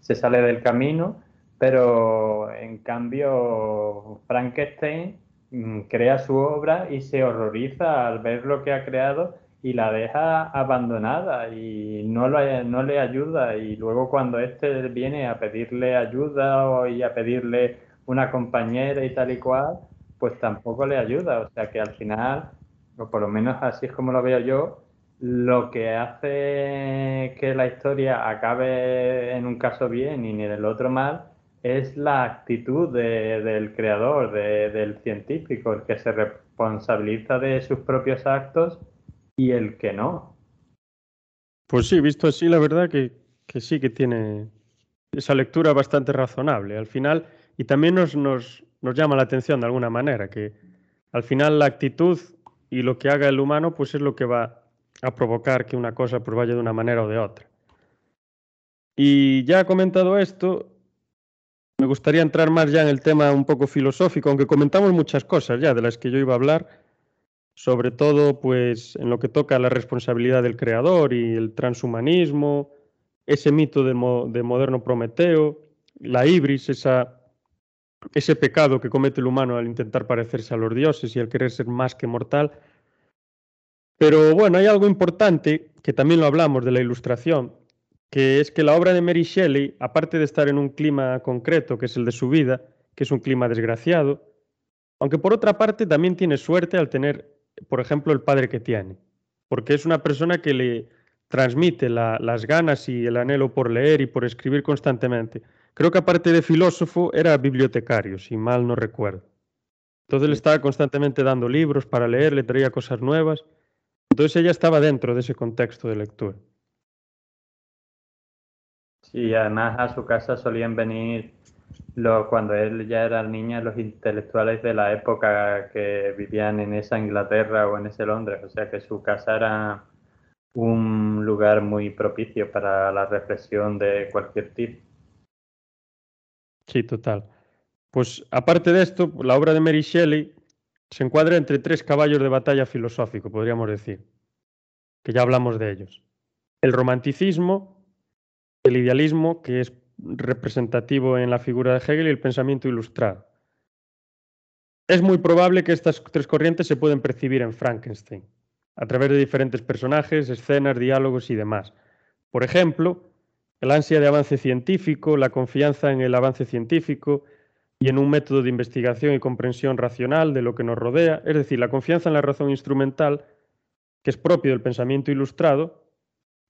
se sale del camino. Pero en cambio, Frankenstein mm, crea su obra y se horroriza al ver lo que ha creado y la deja abandonada y no, no le ayuda y luego cuando éste viene a pedirle ayuda o, y a pedirle una compañera y tal y cual, pues tampoco le ayuda. O sea que al final, o por lo menos así es como lo veo yo, lo que hace que la historia acabe en un caso bien y en el otro mal es la actitud del creador, del científico, el que se responsabiliza de sus propios actos y el que no. Pues sí, visto así, la verdad que, sí que tiene esa lectura bastante razonable al final y también nos, nos, nos, llama la atención de alguna manera, que al final la actitud y lo que haga el humano pues es lo que va a provocar que una cosa pues vaya de una manera o de otra. Y ya comentado esto, me gustaría entrar más ya en el tema un poco filosófico, aunque comentamos muchas cosas ya de las que yo iba a hablar, sobre todo pues en lo que toca a la responsabilidad del creador y el transhumanismo, ese mito de, moderno Prometeo, la ibris, ese pecado que comete el humano al intentar parecerse a los dioses y al querer ser más que mortal. Pero bueno, hay algo importante, que también lo hablamos de la ilustración, que es que la obra de Mary Shelley, aparte de estar en un clima concreto, que es el de su vida, que es un clima desgraciado, aunque por otra parte también tiene suerte al tener por ejemplo, el padre que tiene, porque es una persona que le transmite las ganas y el anhelo por leer y por escribir constantemente. Creo que aparte de filósofo era bibliotecario, si mal no recuerdo. Entonces le estaba constantemente dando libros para leer, le traía cosas nuevas. Entonces ella estaba dentro de ese contexto de lectura. Sí, además a su casa solían venir cuando él ya era niño, los intelectuales de la época que vivían en esa Inglaterra o en ese Londres, o sea que su casa era un lugar muy propicio para la reflexión de cualquier tipo. Sí, total. Pues aparte de esto, la obra de Mary Shelley se encuadra entre tres caballos de batalla filosófico, podríamos decir, que ya hablamos de ellos. El romanticismo, el idealismo, que es representativo en la figura de Hegel y el pensamiento ilustrado. Es muy probable que estas tres corrientes se pueden percibir en Frankenstein, a través de diferentes personajes, escenas, diálogos y demás. Por ejemplo, el ansia de avance científico, la confianza en el avance científico y en un método de investigación y comprensión racional de lo que nos rodea, es decir, la confianza en la razón instrumental, que es propio del pensamiento ilustrado,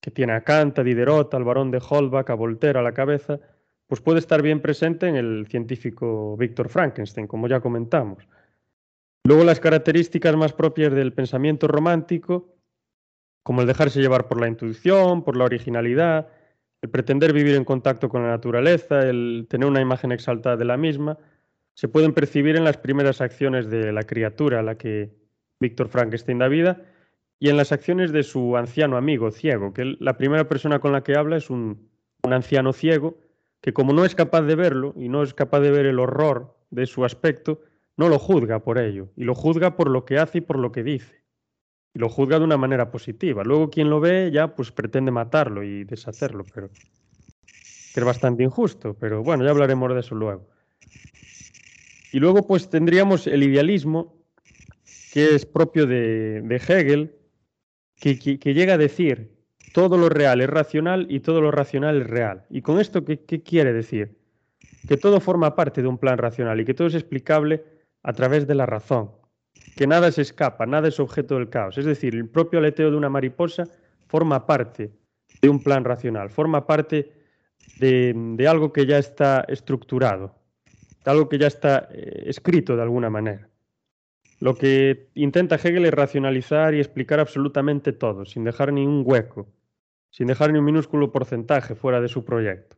que tiene a Kant, a Diderot, al barón de Holbach, a Voltaire a la cabeza, pues puede estar bien presente en el científico Víctor Frankenstein, como ya comentamos. Luego las características más propias del pensamiento romántico, como el dejarse llevar por la intuición, por la originalidad, el pretender vivir en contacto con la naturaleza, el tener una imagen exaltada de la misma, se pueden percibir en las primeras acciones de la criatura a la que Víctor Frankenstein da vida, y en las acciones de su anciano amigo ciego, que la primera persona con la que habla es un, anciano ciego que como no es capaz de verlo y no es capaz de ver el horror de su aspecto, no lo juzga por ello, y lo juzga por lo que hace y por lo que dice. Y lo juzga de una manera positiva. Luego quien lo ve ya pues pretende matarlo y deshacerlo, pero que es bastante injusto, pero bueno, ya hablaremos de eso luego. Y luego pues tendríamos el idealismo, que es propio de, de Hegel, que, llega a decir todo lo real es racional y todo lo racional es real. ¿Y con esto qué, quiere decir? Que todo forma parte de un plan racional y que todo es explicable a través de la razón, que nada se escapa, nada es objeto del caos. Es decir, el propio aleteo de una mariposa forma parte de un plan racional, forma parte de, de algo que ya está estructurado, de algo que ya está eh, escrito de alguna manera. Lo que intenta Hegel es racionalizar y explicar absolutamente todo, sin dejar ni un hueco, sin dejar ni un minúsculo porcentaje fuera de su proyecto.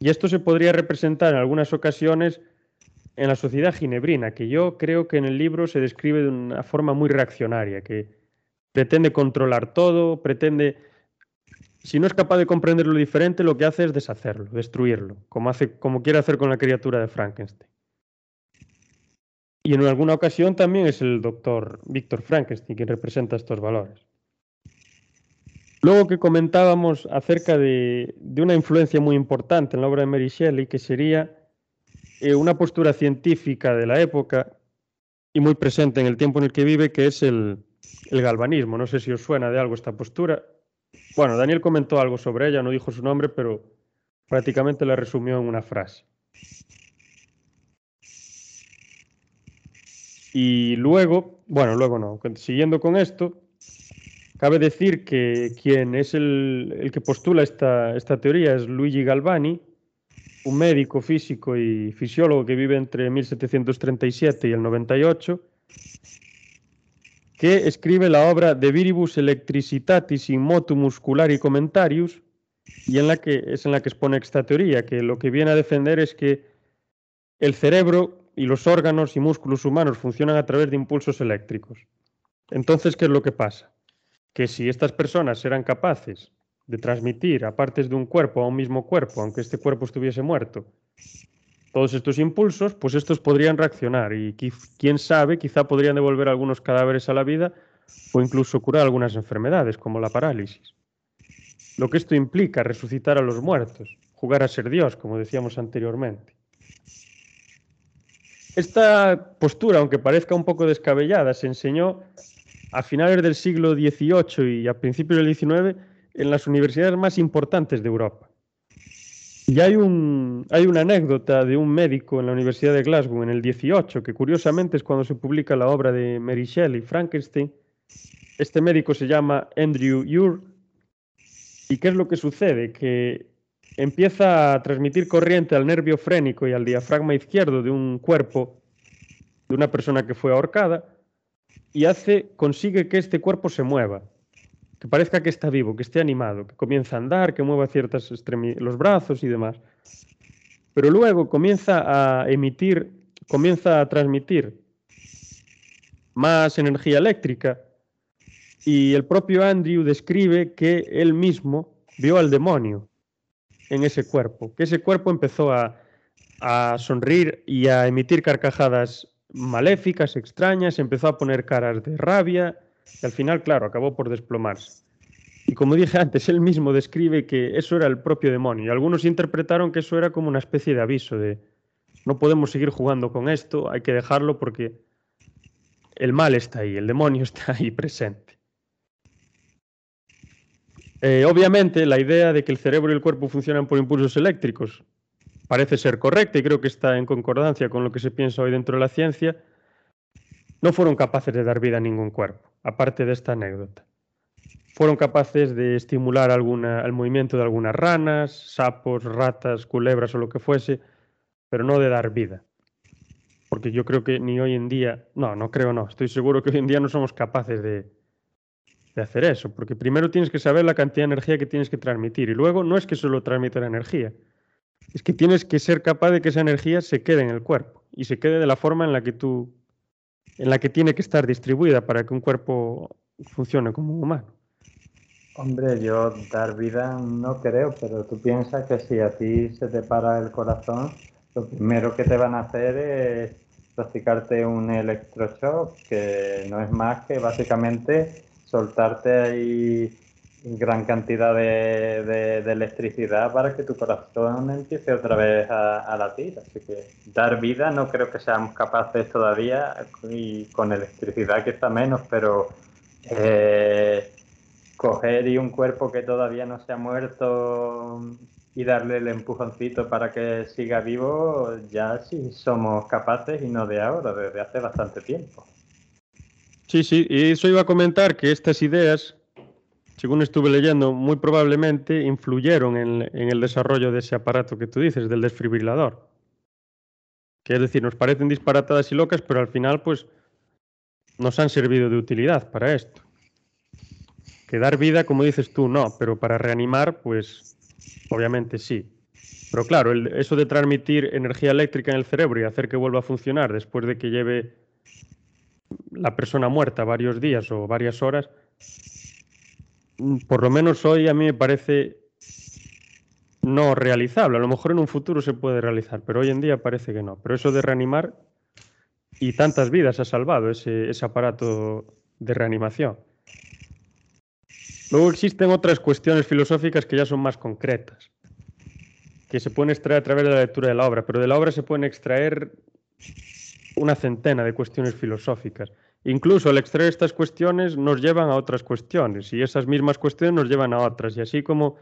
Y esto se podría representar en algunas ocasiones en la sociedad ginebrina, que yo creo que en el libro se describe de una forma muy reaccionaria, que pretende controlar todo, pretende, si no es capaz de comprender lo diferente, lo que hace es deshacerlo, destruirlo, como, hace, como quiere hacer con la criatura de Frankenstein. Y en alguna ocasión también es el doctor Víctor Frankenstein quien representa estos valores. Luego que comentábamos acerca de, de, una influencia muy importante en la obra de Mary Shelley, que sería eh, una postura científica de la época y muy presente en el tiempo en el que vive, que es el, el galvanismo. No sé si os suena de algo esta postura. Bueno, Daniel comentó algo sobre ella, no dijo su nombre, pero prácticamente la resumió en una frase. Y luego, bueno, luego no, siguiendo con esto, cabe decir que quien es el, el que postula esta, esta, teoría es Luigi Galvani, un médico físico y fisiólogo que vive entre 1737 y el 98, que escribe la obra De Viribus Electricitatis in Motu Musculari Commentarius, y en la que es en la que expone esta teoría, que lo que viene a defender es que el cerebro y los órganos y músculos humanos funcionan a través de impulsos eléctricos. Entonces, ¿qué es lo que pasa? Que si estas personas eran capaces de transmitir a partes de un cuerpo a un mismo cuerpo, aunque este cuerpo estuviese muerto, todos estos impulsos, pues estos podrían reaccionar y quién sabe, quizá podrían devolver algunos cadáveres a la vida o incluso curar algunas enfermedades como la parálisis. Lo que esto implica, resucitar a los muertos, jugar a ser Dios, como decíamos anteriormente. Esta postura, aunque parezca un poco descabellada, se enseñó a finales del siglo XVIII y a principios del XIX en las universidades más importantes de Europa. Y hay, hay una anécdota de un médico en la Universidad de Glasgow en el 18, que curiosamente es cuando se publica la obra de Mary Shelley, Frankenstein. Este médico se llama Andrew Ure. ¿Y qué es lo que sucede? Que empieza a transmitir corriente al nervio frénico y al diafragma izquierdo de un cuerpo de una persona que fue ahorcada y hace, consigue que este cuerpo se mueva, que parezca que está vivo, que esté animado, que comienza a andar, que mueva ciertas los brazos y demás. Pero luego comienza a emitir, comienza a transmitir más energía eléctrica y el propio Andrew describe que él mismo vio al demonio en ese cuerpo, que ese cuerpo empezó a, a sonreír y a emitir carcajadas maléficas, extrañas, empezó a poner caras de rabia y al final, claro, acabó por desplomarse. Y como dije antes, él mismo describe que eso era el propio demonio. Y algunos interpretaron que eso era como una especie de aviso de no podemos seguir jugando con esto, hay que dejarlo porque el mal está ahí, el demonio está ahí presente. Eh, obviamente, la idea de que el cerebro y el cuerpo funcionan por impulsos eléctricos parece ser correcta y creo que está en concordancia con lo que se piensa hoy dentro de la ciencia. No fueron capaces de dar vida a ningún cuerpo, aparte de esta anécdota. Fueron capaces de estimular alguna, el movimiento de algunas ranas, sapos, ratas, culebras o lo que fuese, pero no de dar vida. Porque yo creo que ni hoy en día, no, no creo, no, estoy seguro que hoy en día no somos capaces de, de hacer eso, porque primero tienes que saber la cantidad de energía que tienes que transmitir y luego no es que solo transmita la energía, es que tienes que ser capaz de que esa energía se quede en el cuerpo y se quede de la forma en la que tú en la que tiene que estar distribuida para que un cuerpo funcione como un humano. Hombre, yo dar vida no creo, pero tú piensas que si a ti se te para el corazón, lo primero que te van a hacer es practicarte un electroshock, que no es más que básicamente soltarte ahí gran cantidad de, electricidad para que tu corazón empiece otra vez a, latir. Así que dar vida no creo que seamos capaces todavía y con electricidad que está menos, pero eh, coger y un cuerpo que todavía no se ha muerto y darle el empujoncito para que siga vivo, ya sí somos capaces y no de ahora, desde hace bastante tiempo. Sí, sí, y eso iba a comentar que estas ideas según estuve leyendo, muy probablemente influyeron en, el desarrollo de ese aparato que tú dices, del desfibrilador. Que es decir, nos parecen disparatadas y locas, pero al final, pues, nos han servido de utilidad para esto. Que dar vida, como dices tú, no, pero para reanimar, pues, obviamente sí. Pero claro, eso de transmitir energía eléctrica en el cerebro y hacer que vuelva a funcionar después de que lleve la persona muerta varios días o varias horas, Mm, por lo menos hoy a mí me parece no realizable. A lo mejor en un futuro se puede realizar, pero hoy en día parece que no. Pero eso de reanimar y tantas vidas ha salvado ese, aparato de reanimación. Luego existen otras cuestiones filosóficas que ya son más concretas, que se pueden extraer a través de la lectura de la obra, pero de la obra se pueden extraer una centena de cuestiones filosóficas. Incluso al extraer estas cuestiones nos llevan a otras cuestiones y esas mismas cuestiones nos llevan a otras y así como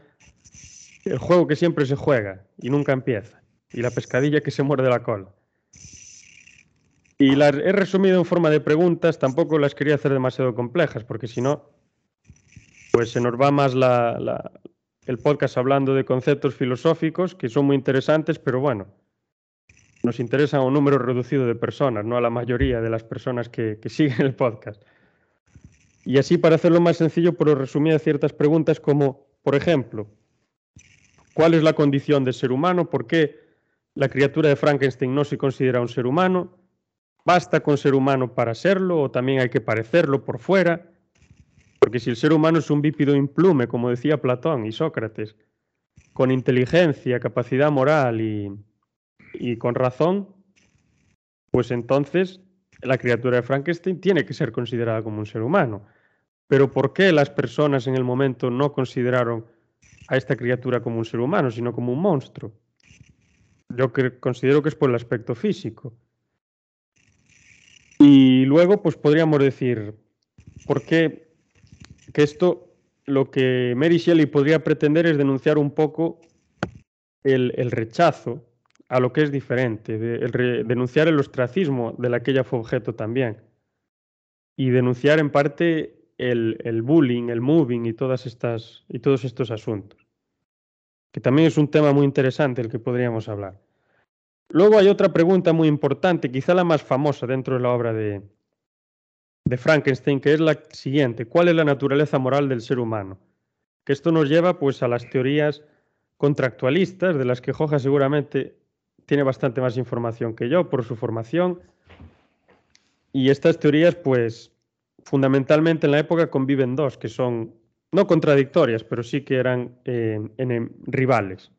el juego que siempre se juega y nunca empieza y la pescadilla que se muerde la cola. Y las he resumido en forma de preguntas, tampoco las quería hacer demasiado complejas porque si no, pues se nos va más el podcast hablando de conceptos filosóficos que son muy interesantes, pero bueno, nos interesa un número reducido de personas, no a la mayoría de las personas que, siguen el podcast. Y así, para hacerlo más sencillo, puedo resumir ciertas preguntas como, por ejemplo, ¿cuál es la condición de ser humano? ¿Por qué la criatura de Frankenstein no se considera un ser humano? ¿Basta con ser humano para serlo o también hay que parecerlo por fuera? Porque si el ser humano es un bípido implume, como decía Platón y Sócrates, con inteligencia, capacidad moral y, y con razón, pues entonces la criatura de Frankenstein tiene que ser considerada como un ser humano. Pero ¿por qué las personas en el momento no consideraron a esta criatura como un ser humano, sino como un monstruo? Yo considero que es por el aspecto físico. Y luego, pues podríamos decir, ¿por qué que esto, lo que Mary Shelley podría pretender es denunciar un poco el, el rechazo a lo que es diferente, denunciar el ostracismo de la que ella fue objeto también y denunciar en parte el, bullying, el moving y, todas estas, y todos estos asuntos, que también es un tema muy interesante el que podríamos hablar. Luego hay otra pregunta muy importante, quizá la más famosa dentro de la obra de, de Frankenstein, que es la siguiente, ¿cuál es la naturaleza moral del ser humano? Que esto nos lleva pues a las teorías contractualistas, de las que Joja seguramente tiene bastante más información que yo por su formación. Y estas teorías, pues, fundamentalmente en la época conviven dos, que son no contradictorias, pero sí que eran eh, rivales.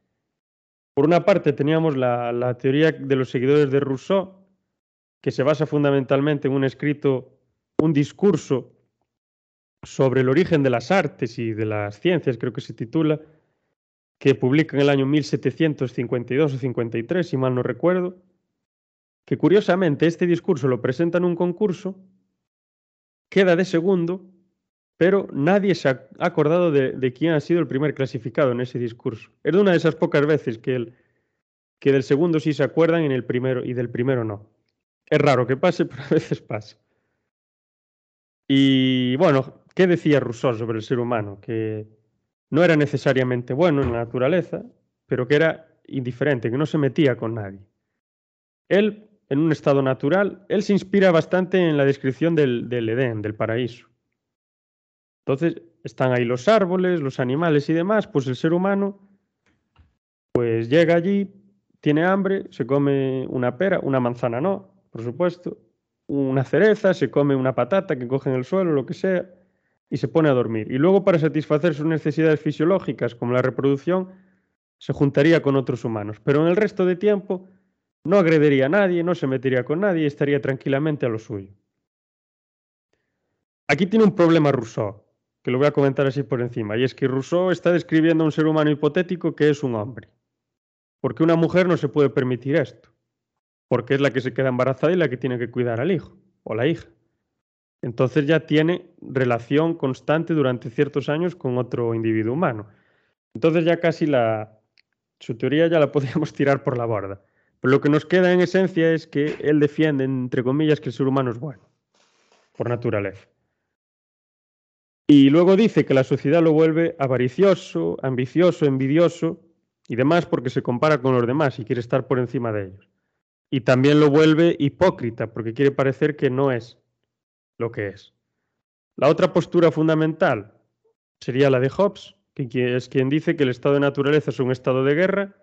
Por una parte teníamos la, la, teoría de los seguidores de Rousseau, que se basa fundamentalmente en un escrito, un discurso sobre el origen de las artes y de las ciencias, creo que se titula, que publica en el año 1752 o 53, si mal no recuerdo, que curiosamente este discurso lo presenta en un concurso, queda de segundo, pero nadie se ha acordado de, quién ha sido el primer clasificado en ese discurso. Es una de esas pocas veces que, el, que del segundo sí se acuerdan en el primero, y del primero no. Es raro que pase, pero a veces pasa. Y bueno, ¿qué decía Rousseau sobre el ser humano? Que no era necesariamente bueno en la naturaleza, pero que era indiferente, que no se metía con nadie. Él, en un estado natural, él se inspira bastante en la descripción del, Edén, del paraíso. Entonces, están ahí los árboles, los animales y demás, pues el ser humano, pues llega allí, tiene hambre, se come una pera, una manzana no, por supuesto, una cereza, se come una patata que coge en el suelo, lo que sea, y se pone a dormir. Y luego para satisfacer sus necesidades fisiológicas, como la reproducción, se juntaría con otros humanos. Pero en el resto de tiempo no agredería a nadie, no se metería con nadie y estaría tranquilamente a lo suyo. Aquí tiene un problema Rousseau, que lo voy a comentar así por encima, y es que Rousseau está describiendo a un ser humano hipotético que es un hombre. Porque una mujer no se puede permitir esto porque es la que se queda embarazada y la que tiene que cuidar al hijo o la hija. Entonces ya tiene relación constante durante ciertos años con otro individuo humano. Entonces ya casi la, su teoría ya la podríamos tirar por la borda. Pero lo que nos queda en esencia es que él defiende, entre comillas, que el ser humano es bueno, por naturaleza. Y luego dice que la sociedad lo vuelve avaricioso, ambicioso, envidioso y demás porque se compara con los demás y quiere estar por encima de ellos y también lo vuelve hipócrita porque quiere parecer que no es lo que es. La otra postura fundamental sería la de Hobbes, que es quien dice que el estado de naturaleza es un estado de guerra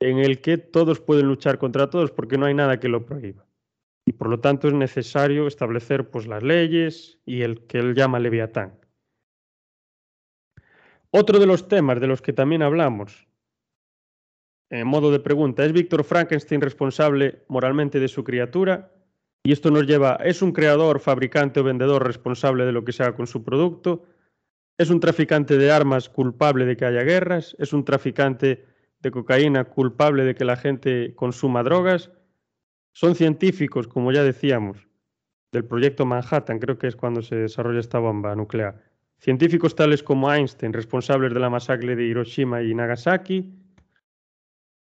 en el que todos pueden luchar contra todos porque no hay nada que lo prohíba. Y por lo tanto es necesario establecer pues, las leyes y el que él llama leviatán. Otro de los temas de los que también hablamos en modo de pregunta, ¿es Víctor Frankenstein responsable moralmente de su criatura? Y esto nos lleva, ¿es un creador, fabricante o vendedor responsable de lo que se haga con su producto? ¿Es un traficante de armas culpable de que haya guerras? ¿Es un traficante de cocaína culpable de que la gente consuma drogas? Son científicos, como ya decíamos, del proyecto Manhattan, creo que es cuando se desarrolla esta bomba nuclear. Científicos tales como Einstein, responsables de la masacre de Hiroshima y Nagasaki,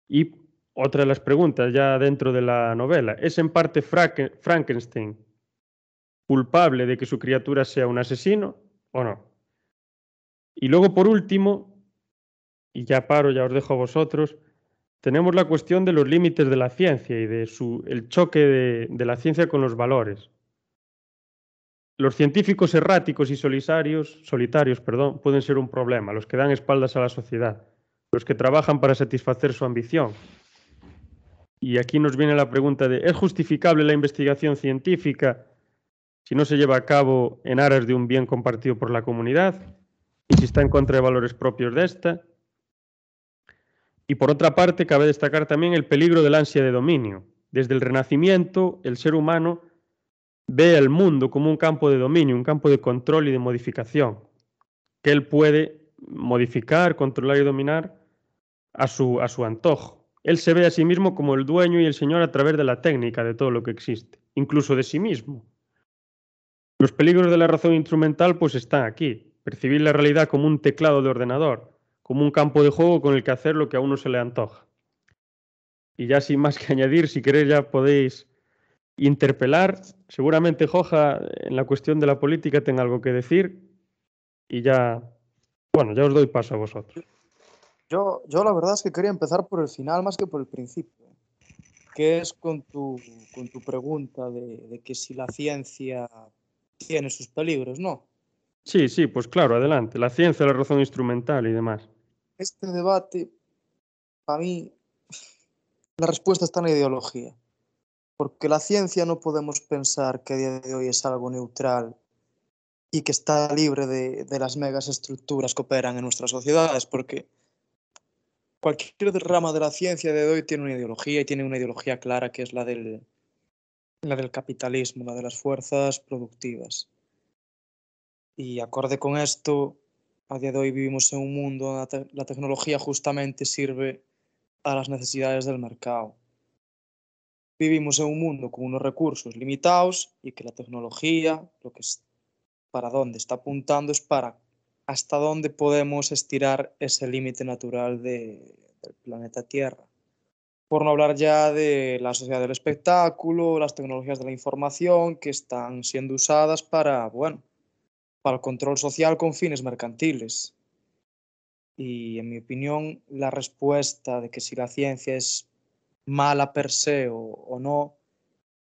y otra de las preguntas ya dentro de la novela, ¿es en parte Frankenstein culpable de que su criatura sea un asesino o no? Y luego, por último, y ya paro, ya os dejo a vosotros, tenemos la cuestión de los límites de la ciencia y de su, el choque de, de la ciencia con los valores. Los científicos erráticos y solitarios, solitarios perdón, pueden ser un problema, los que dan espaldas a la sociedad los que trabajan para satisfacer su ambición. Y aquí nos viene la pregunta de, ¿es justificable la investigación científica si no se lleva a cabo en aras de un bien compartido por la comunidad? ¿Y si está en contra de valores propios de esta? Y por otra parte, cabe destacar también el peligro del ansia de dominio. Desde el Renacimiento, el ser humano ve al mundo como un campo de dominio, un campo de control y de modificación, que él puede modificar, controlar y dominar a su, a su antojo. Él se ve a sí mismo como el dueño y el señor a través de la técnica de todo lo que existe, incluso de sí mismo. Los peligros de la razón instrumental pues están aquí. Percibir la realidad como un teclado de ordenador, como un campo de juego con el que hacer lo que a uno se le antoja. Y ya sin más que añadir, si queréis ya podéis interpelar. Seguramente Joja en la cuestión de la política tenga algo que decir y ya bueno, ya os doy paso a vosotros. Yo, yo la verdad es que quería empezar por el final más que por el principio, que es con tu, con tu pregunta de, de que si la ciencia tiene sus peligros, ¿no? Sí, sí, pues claro, adelante. La ciencia, la razón instrumental y demás. Este debate, para mí, la respuesta está en la ideología. Porque la ciencia no podemos pensar que a día de hoy es algo neutral y que está libre de, de las megas estructuras que operan en nuestras sociedades, porque cualquier rama de la ciencia de hoy tiene una ideología y tiene una ideología clara que es la del, la del capitalismo, la de las fuerzas productivas. Y acorde con esto, a día de hoy vivimos en un mundo donde la, te la tecnología justamente sirve a las necesidades del mercado. Vivimos en un mundo con unos recursos limitados y que la tecnología, lo que es para dónde está apuntando es para hasta dónde podemos estirar ese límite natural de, del planeta Tierra. Por no hablar ya de la sociedad del espectáculo, las tecnologías de la información que están siendo usadas para, bueno, para el control social con fines mercantiles. Y en mi opinión, la respuesta de que si la ciencia es mala per se o, o no,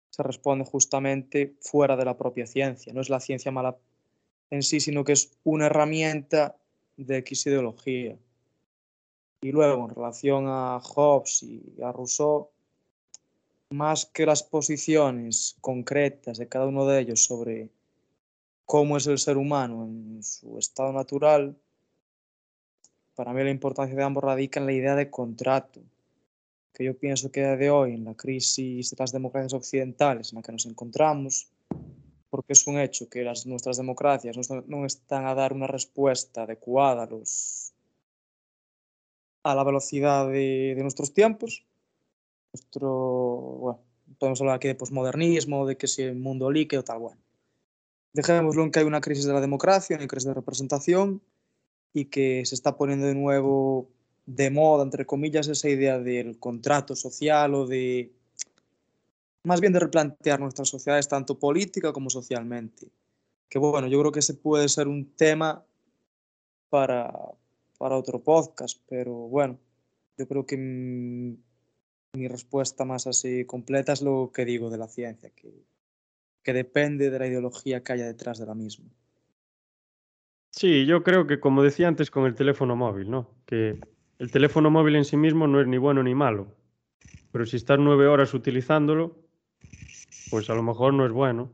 se responde justamente fuera de la propia ciencia. No es la ciencia mala en sí, sino que es una herramienta de X ideología. Y luego, en relación a Hobbes y a Rousseau, más que las posiciones concretas de cada uno de ellos sobre cómo es el ser humano en su estado natural, para mí la importancia de ambos radica en la idea de contrato, que yo pienso que de hoy, en la crisis de las democracias occidentales en la que nos encontramos, porque es un hecho que las, nuestras democracias no están a dar una respuesta adecuada a, los, a la velocidad de, de nuestros tiempos. Nuestro, bueno, podemos hablar aquí de posmodernismo, de que si el mundo líquido, tal, bueno. Dejémoslo en que hay una crisis de la democracia, una crisis de representación y que se está poniendo de nuevo de moda, entre comillas, esa idea del contrato social o de, más bien de replantear nuestras sociedades tanto política como socialmente. Que bueno, yo creo que ese puede ser un tema para, para otro podcast, pero bueno, yo creo que mi respuesta más así completa es lo que digo de la ciencia, que, que depende de la ideología que haya detrás de la misma. Sí, yo creo que como decía antes con el teléfono móvil, ¿no? Que el teléfono móvil en sí mismo no es ni bueno ni malo, pero si estás nueve horas utilizándolo, pues a lo mejor no es bueno.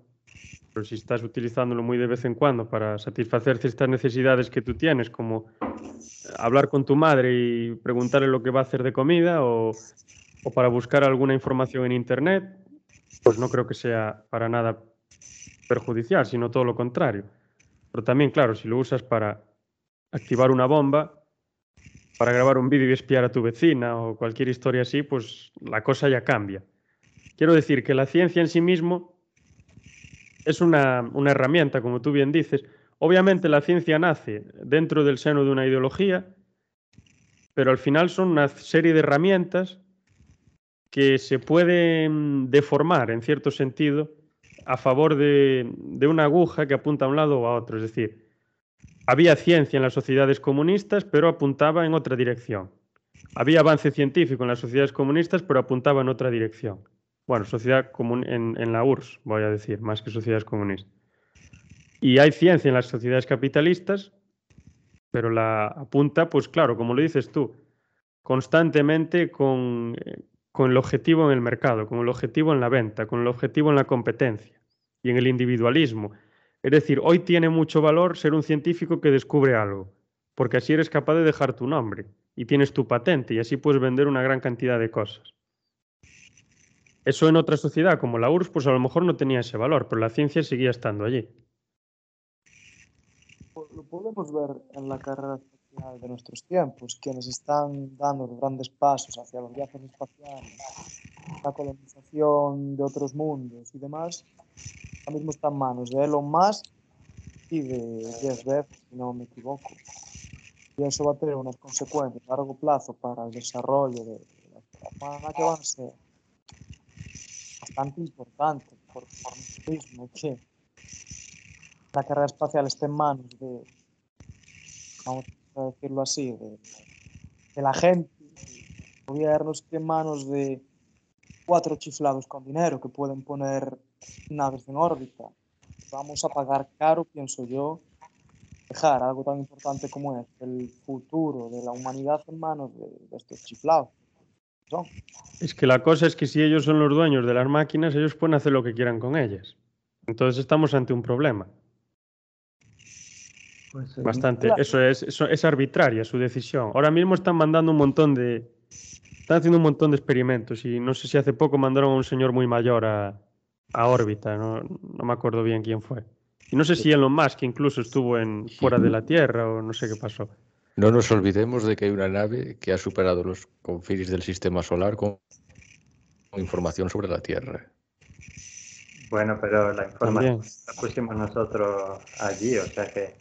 Pero si estás utilizándolo muy de vez en cuando para satisfacer ciertas necesidades que tú tienes, como hablar con tu madre y preguntarle lo que va a hacer de comida o, o para buscar alguna información en Internet, pues no creo que sea para nada perjudicial, sino todo lo contrario. Pero también, claro, si lo usas para activar una bomba, para grabar un vídeo y espiar a tu vecina o cualquier historia así, pues la cosa ya cambia. Quiero decir que la ciencia en sí mismo es una, herramienta, como tú bien dices. Obviamente la ciencia nace dentro del seno de una ideología, pero al final son una serie de herramientas que se pueden deformar en cierto sentido a favor de, una aguja que apunta a un lado o a otro. Es decir, había ciencia en las sociedades comunistas, pero apuntaba en otra dirección. Había avance científico en las sociedades comunistas, pero apuntaba en otra dirección. Bueno, sociedad común en, la URSS, voy a decir, más que sociedades comunistas. Y hay ciencia en las sociedades capitalistas, pero la apunta, pues claro, como lo dices tú, constantemente con, eh, con el objetivo en el mercado, con el objetivo en la venta, con el objetivo en la competencia y en el individualismo es decir, hoy tiene mucho valor ser un científico que descubre algo, porque así eres capaz de dejar tu nombre y tienes tu patente y así puedes vender una gran cantidad de cosas. Eso en otra sociedad como la URSS, pues a lo mejor no tenía ese valor, pero la ciencia seguía estando allí. Lo podemos ver en la carrera espacial de nuestros tiempos, quienes están dando grandes pasos hacia los viajes espaciales, la colonización de otros mundos y demás, ahora mismo está en manos de Elon Musk y de Jeff Bezos, si no me equivoco. Y eso va a tener unas consecuencias a largo plazo para el desarrollo de la humana que van a ser bastante importantes por, por mismo que la carrera espacial esté en manos de, vamos a decirlo así, de, de la gente, gobiernos que en manos de cuatro chiflados con dinero que pueden poner naves en órbita. Vamos a pagar caro, pienso yo, dejar algo tan importante como es el futuro de la humanidad en manos de, de estos chiflados. ¿No? Es que la cosa es que si ellos son los dueños de las máquinas, ellos pueden hacer lo que quieran con ellas. Entonces estamos ante un problema. Pues, eh, Bastante. Claro. Eso, es, eso es arbitraria su decisión. Ahora mismo están mandando un montón de. Están haciendo un montón de experimentos y no sé si hace poco mandaron a un señor muy mayor a, a órbita, no, no, me acuerdo bien quién fue. Y no sé si Elon Musk incluso estuvo en fuera de la Tierra o no sé qué pasó. No nos olvidemos de que hay una nave que ha superado los confines del sistema solar con información sobre la Tierra. Bueno, pero la información También. la pusimos nosotros allí, o sea que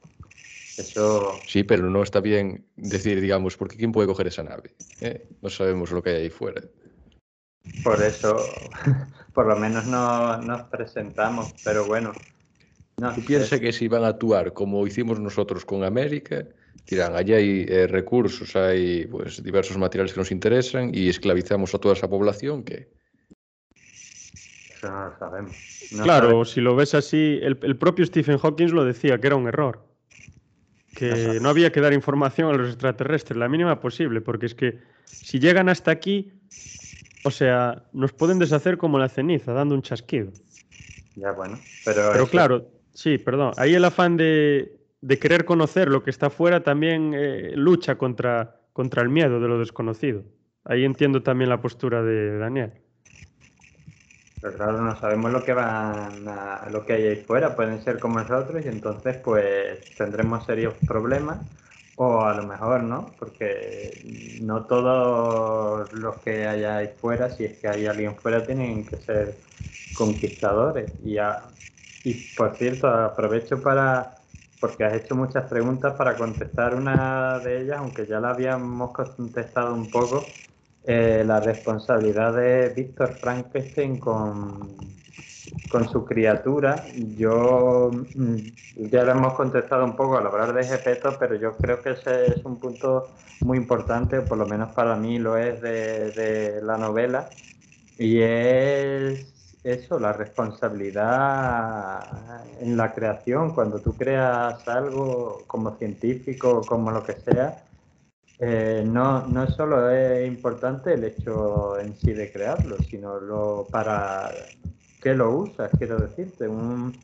eso... Sí, pero no está bien decir, digamos, porque ¿quién puede coger esa nave? ¿Eh? No sabemos lo que hay ahí fuera. Por eso, por lo menos no nos presentamos, pero bueno. No, Tú piensas que si van a actuar como hicimos nosotros con América, dirán, allí hay eh, recursos, hay pues diversos materiales que nos interesan y esclavizamos a toda esa población, ¿qué? Eso no lo sabemos. No claro, sabemos. si lo ves así, el, el, propio Stephen Hawking lo decía, que era un error. Que no, no había que dar información a los extraterrestres, la mínima posible, porque es que si llegan hasta aquí, O sea, nos pueden deshacer como la ceniza, dando un chasquido. Ya, bueno, pero... Pero claro, sí, perdón, ahí el afán de, de querer conocer lo que está fuera también eh, lucha contra, contra el miedo de lo desconocido. Ahí entiendo también la postura de Daniel. Pero claro, no sabemos lo que van a, lo que hay ahí fuera, pueden ser como nosotros y entonces pues tendremos serios problemas o a lo mejor no, porque no todos los que hay ahí fuera, si es que hay alguien fuera, tienen que ser conquistadores. Y, y por cierto, aprovecho para, porque has hecho muchas preguntas para contestar una de ellas, aunque ya la habíamos contestado un poco, eh, la responsabilidad de Víctor Frankenstein con, con su criatura. Yo mm, ya lo hemos contestado un poco al hablar de Gepetto, pero yo creo que ese es un punto muy importante, por lo menos para mí lo es de, de la novela, y es eso, la responsabilidad en la creación, cuando tú creas algo como científico, como lo que sea, eh, no, solo es importante el hecho en sí de crearlo, sino lo para qué lo usas, quiero decirte, un,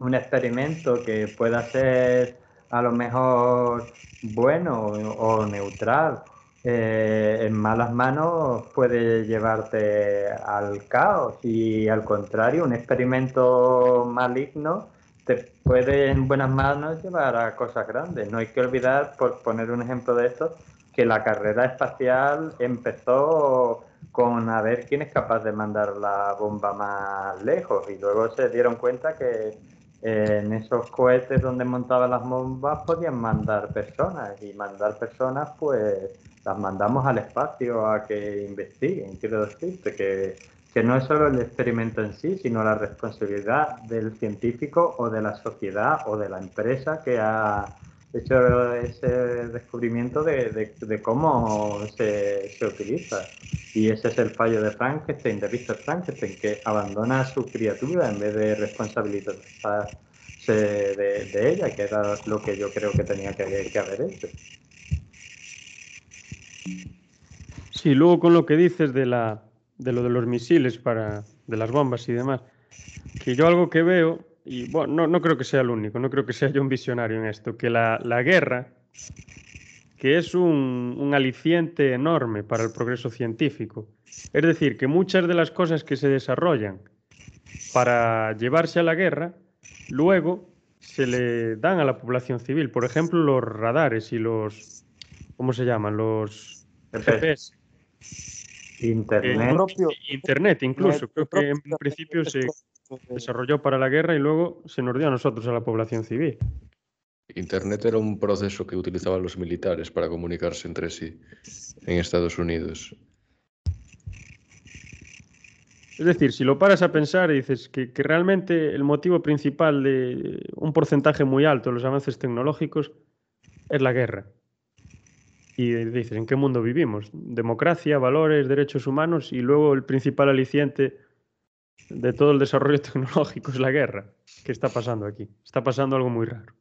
un experimento que pueda ser a lo mejor bueno o, neutral, eh, en malas manos puede llevarte al caos y al contrario, un experimento maligno te puede en buenas manos llevar a cosas grandes. No hay que olvidar, por poner un ejemplo de esto, que la carrera espacial empezó con a ver quién es capaz de mandar la bomba más lejos y luego se dieron cuenta que en esos cohetes donde montaban las bombas podían mandar personas y mandar personas pues las mandamos al espacio a que investiguen. Quiero decirte que que no es solo el experimento en sí, sino la responsabilidad del científico o de la sociedad o de la empresa que ha hecho ese descubrimiento de, cómo se, utiliza. Y ese es el fallo de Frankenstein, de Victor Frankenstein, que abandona a su criatura en vez de responsabilizarse de, ella, que era lo que yo creo que tenía que, que haber hecho. Sí, luego con lo que dices de la de lo de los misiles para de las bombas y demás, que yo algo que veo, y bueno, no, creo que sea el único, no creo que sea yo un visionario en esto, que la, guerra, que es un, un, aliciente enorme para el progreso científico. Es decir, que muchas de las cosas que se desarrollan para llevarse a la guerra, luego se le dan a la población civil. Por ejemplo, los radares y los, ¿cómo se llaman? Los GPS. Internet. Internet incluso. Creo que en principio se desarrolló para la guerra y luego se nos dio a nosotros, a la población civil. Internet era un proceso que utilizaban los militares para comunicarse entre sí en Estados Unidos. Es decir, si lo paras a pensar y dices que, que, realmente el motivo principal de un porcentaje muy alto de los avances tecnológicos es la guerra. Y dices, ¿en qué mundo vivimos? Democracia, valores, derechos humanos y luego el principal aliciente de todo el desarrollo tecnológico es la guerra. ¿Qué está pasando aquí? Está pasando algo muy raro.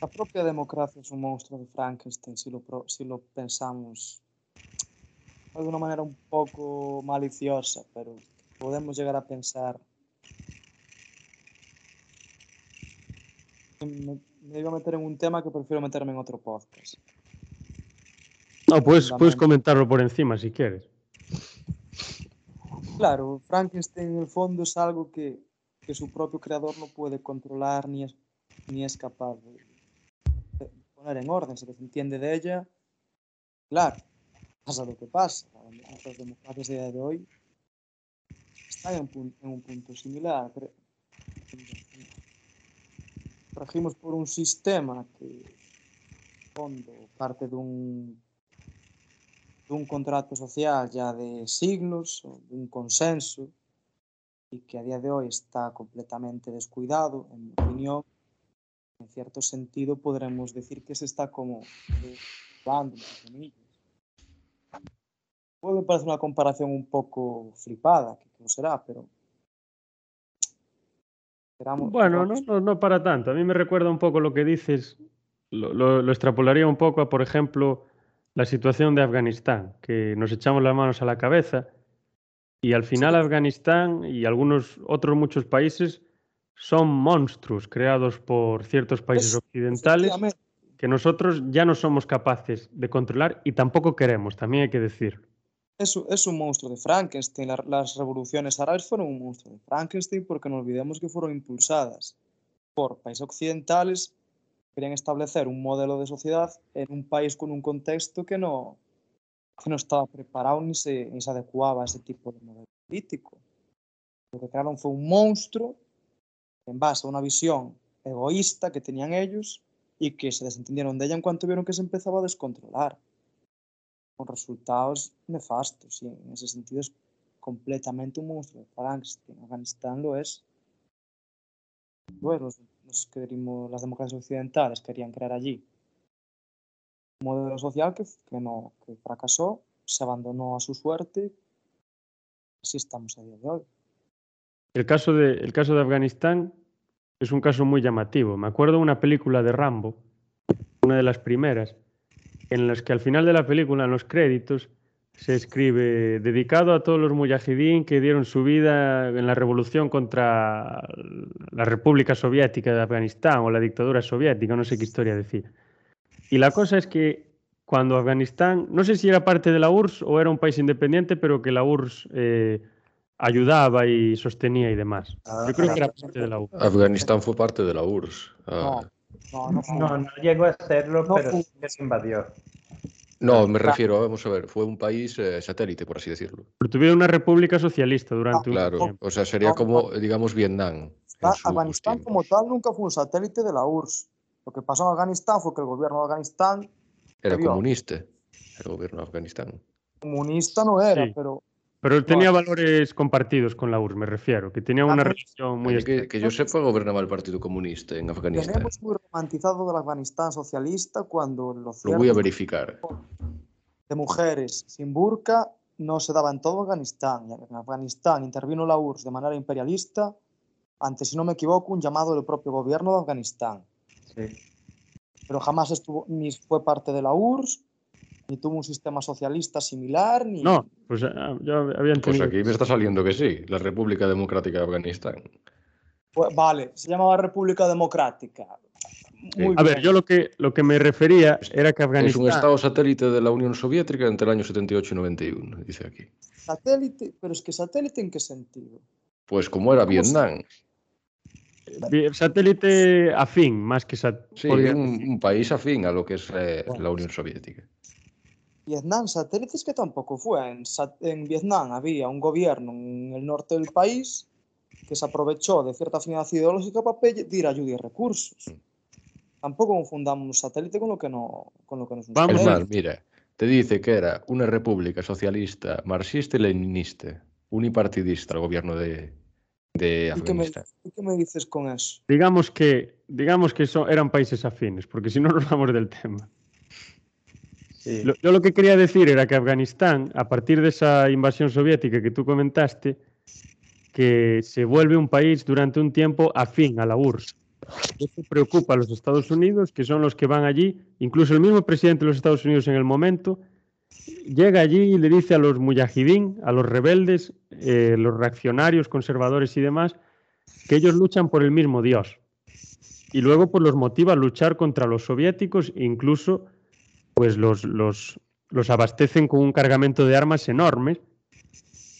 La propia democracia es un monstruo de Frankenstein, si lo, si lo pensamos de una manera un poco maliciosa, pero podemos llegar a pensar. Me, me iba a meter en un tema que prefiero meterme en otro podcast. No, puedes, puedes comentarlo por encima si quieres. Claro, Frankenstein en el fondo es algo que, que su propio creador no puede controlar ni es, ni es capaz de, poner en orden. Se entiende de ella, claro, pasa lo que pasa. Las democracias de día de hoy están en, un punto similar. Regimos por un sistema que, en fondo, parte de un de un contrato social ya de siglos, de un consenso, y que a día de hoy está completamente descuidado, en mi opinión, en cierto sentido podremos decir que se está como dando, Puede parecer una comparación un poco flipada, que no será, pero bueno, no, no, para tanto. A mí me recuerda un poco lo que dices, lo, lo, extrapolaría un poco a, por ejemplo, la situación de Afganistán, que nos echamos las manos a la cabeza y al final Afganistán y algunos otros muchos países son monstruos creados por ciertos países occidentales que nosotros ya no somos capaces de controlar y tampoco queremos, también hay que decir. Es, es un monstruo de Frankenstein. las revoluciones árabes fueron un monstruo de Frankenstein porque no olvidemos que fueron impulsadas por países occidentales querían establecer un modelo de sociedad en un país con un contexto que no, que no estaba preparado ni se, ni se adecuaba a ese tipo de modelo político. Lo que crearon fue un monstruo en base a una visión egoísta que tenían ellos y que se desentendieron de ella en cuanto vieron que se empezaba a descontrolar, con resultados nefastos. Y en ese sentido es completamente un monstruo Frankenstein. Afganistán lo es. Bueno, que las democracias occidentales querían crear allí un modelo social que, que, no, que fracasó, se abandonó a su suerte. Así estamos a día de hoy. El caso de, el caso de Afganistán es un caso muy llamativo. Me acuerdo una película de Rambo, una de las primeras, en las que al final de la película, en los créditos, se escribe dedicado a todos los mujahidín que dieron su vida en la revolución contra la República Soviética de Afganistán o la dictadura soviética, no sé qué historia decir. Y la cosa es que cuando Afganistán, no sé si era parte de la URSS o era un país independiente, pero que la URSS eh, ayudaba y sostenía y demás. Yo creo que era parte de la URSS. Afganistán fue parte de la URSS. Ah. No, no, no, no, llegó a serlo, pero se invadió. No, me refiero, vamos a ver, fue un país eh, satélite, por así decirlo. Pero tuvieron una república socialista durante un Claro, o sea, sería como, digamos, Vietnam. Afganistán como tal nunca fue un satélite de la URSS. Lo que pasó en Afganistán fue que el gobierno de Afganistán... Era comunista, el gobierno de Afganistán. Comunista no era, pero pero tenía valores compartidos con la URSS, me refiero, que tenía una relación muy... Que, que yo sepa, gobernaba el Partido Comunista en Afganistán. Tenemos muy romantizado del Afganistán socialista cuando lo Lo voy a verificar. De mujeres sin burka no se daba en todo Afganistán. En Afganistán intervino la URSS de manera imperialista ante, si no me equivoco, un llamado del propio gobierno de Afganistán. Sí. Pero jamás estuvo, ni fue parte de la URSS, ni tuvo un sistema socialista similar, ni... No, pues ah, yo había entendido... Pues aquí me está saliendo que sí, la República Democrática de Afganistán. Pues, vale, se llamaba República Democrática. a ver, yo lo que, lo que me refería era que Afganistán... Es un estado satélite de la Unión Soviética entre el año 78 y 91, dice aquí. Satélite, pero es que satélite en qué sentido? Pues como era Vietnam. Satélite afín, más que satélite. Sí, un, país afín a lo que es eh, la Unión Soviética. Vietnam satélites que tampoco fue. En, Vietnam había un gobierno en el norte del país que se aprovechó de cierta afinidad ideológica para pedir ayuda y recursos. Tampoco confundamos un satélite con lo que no, con lo que nos Vamos mal, mira, te dice que era una república socialista, marxista y leninista, unipartidista el gobierno de, de Afganistán. ¿Y qué, me, dices con eso? Digamos que, digamos que eran países afines, porque si no nos vamos del tema yo lo que quería decir era que Afganistán, a partir de esa invasión soviética que tú comentaste, que se vuelve un país durante un tiempo afín a la URSS. Eso preocupa a los Estados Unidos, que son los que van allí, incluso el mismo presidente de los Estados Unidos en el momento, llega allí y le dice a los mujahidín, a los rebeldes, eh, los reaccionarios, conservadores y demás, que ellos luchan por el mismo Dios. Y luego pues los motiva a luchar contra los soviéticos e incluso pues los, los, los abastecen con un cargamento de armas enormes.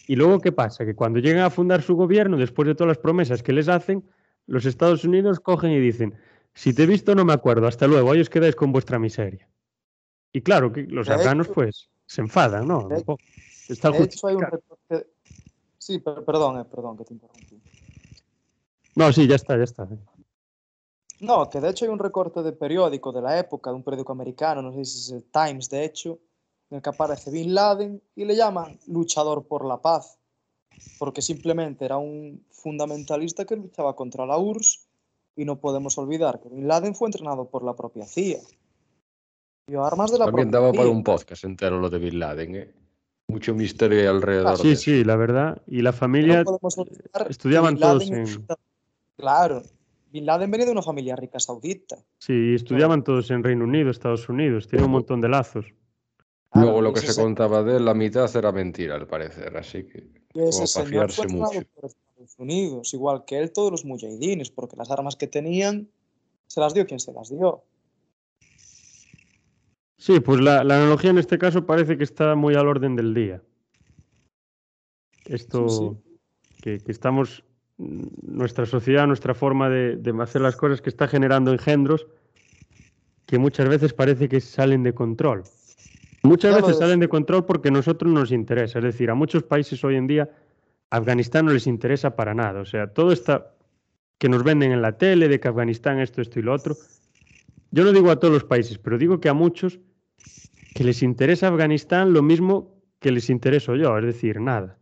Y luego, ¿qué pasa? Que cuando llegan a fundar su gobierno, después de todas las promesas que les hacen, los Estados Unidos cogen y dicen, si te he visto no me acuerdo, hasta luego, ahí os quedáis con vuestra miseria. Y claro, que los afganos pues se enfadan, ¿no? Está hay un Sí, perdón, eh, perdón que te interrumpí. No, sí, ya está, ya está. No, que de hecho hay un recorte de periódico de la época, de un periódico americano, no sé si es el Times, de hecho, en el que aparece Bin Laden y le llaman luchador por la paz, porque simplemente era un fundamentalista que luchaba contra la URSS y no podemos olvidar que Bin Laden fue entrenado por la propia CIA. Y armas de la También daba para un podcast entero lo de Bin Laden, ¿eh? Mucho misterio alrededor. sí, sí, la verdad. Y la familia estudiaban todos en... Claro, Bin Laden venía de una familia rica saudita. Sí, estudiaban todos en Reino Unido, Estados Unidos, tiene un montón de lazos. Luego lo que se contaba de él, la mitad era mentira, al parecer, así que ese señor fue mucho. por Estados Unidos, igual que él, todos los mujahidines, porque las armas que tenían se las dio quien se las dio. Sí, pues la, analogía en este caso parece que está muy al orden del día. Esto Que, estamos, nuestra sociedad, nuestra forma de, hacer las cosas que está generando engendros que muchas veces parece que salen de control. Muchas veces salen de control porque a nosotros nos interesa. Es decir, a muchos países hoy en día Afganistán no les interesa para nada. O sea, todo está que nos venden en la tele de que Afganistán esto, esto y lo otro. Yo no digo a todos los países, pero digo que a muchos que les interesa Afganistán lo mismo que les intereso yo, es decir, nada.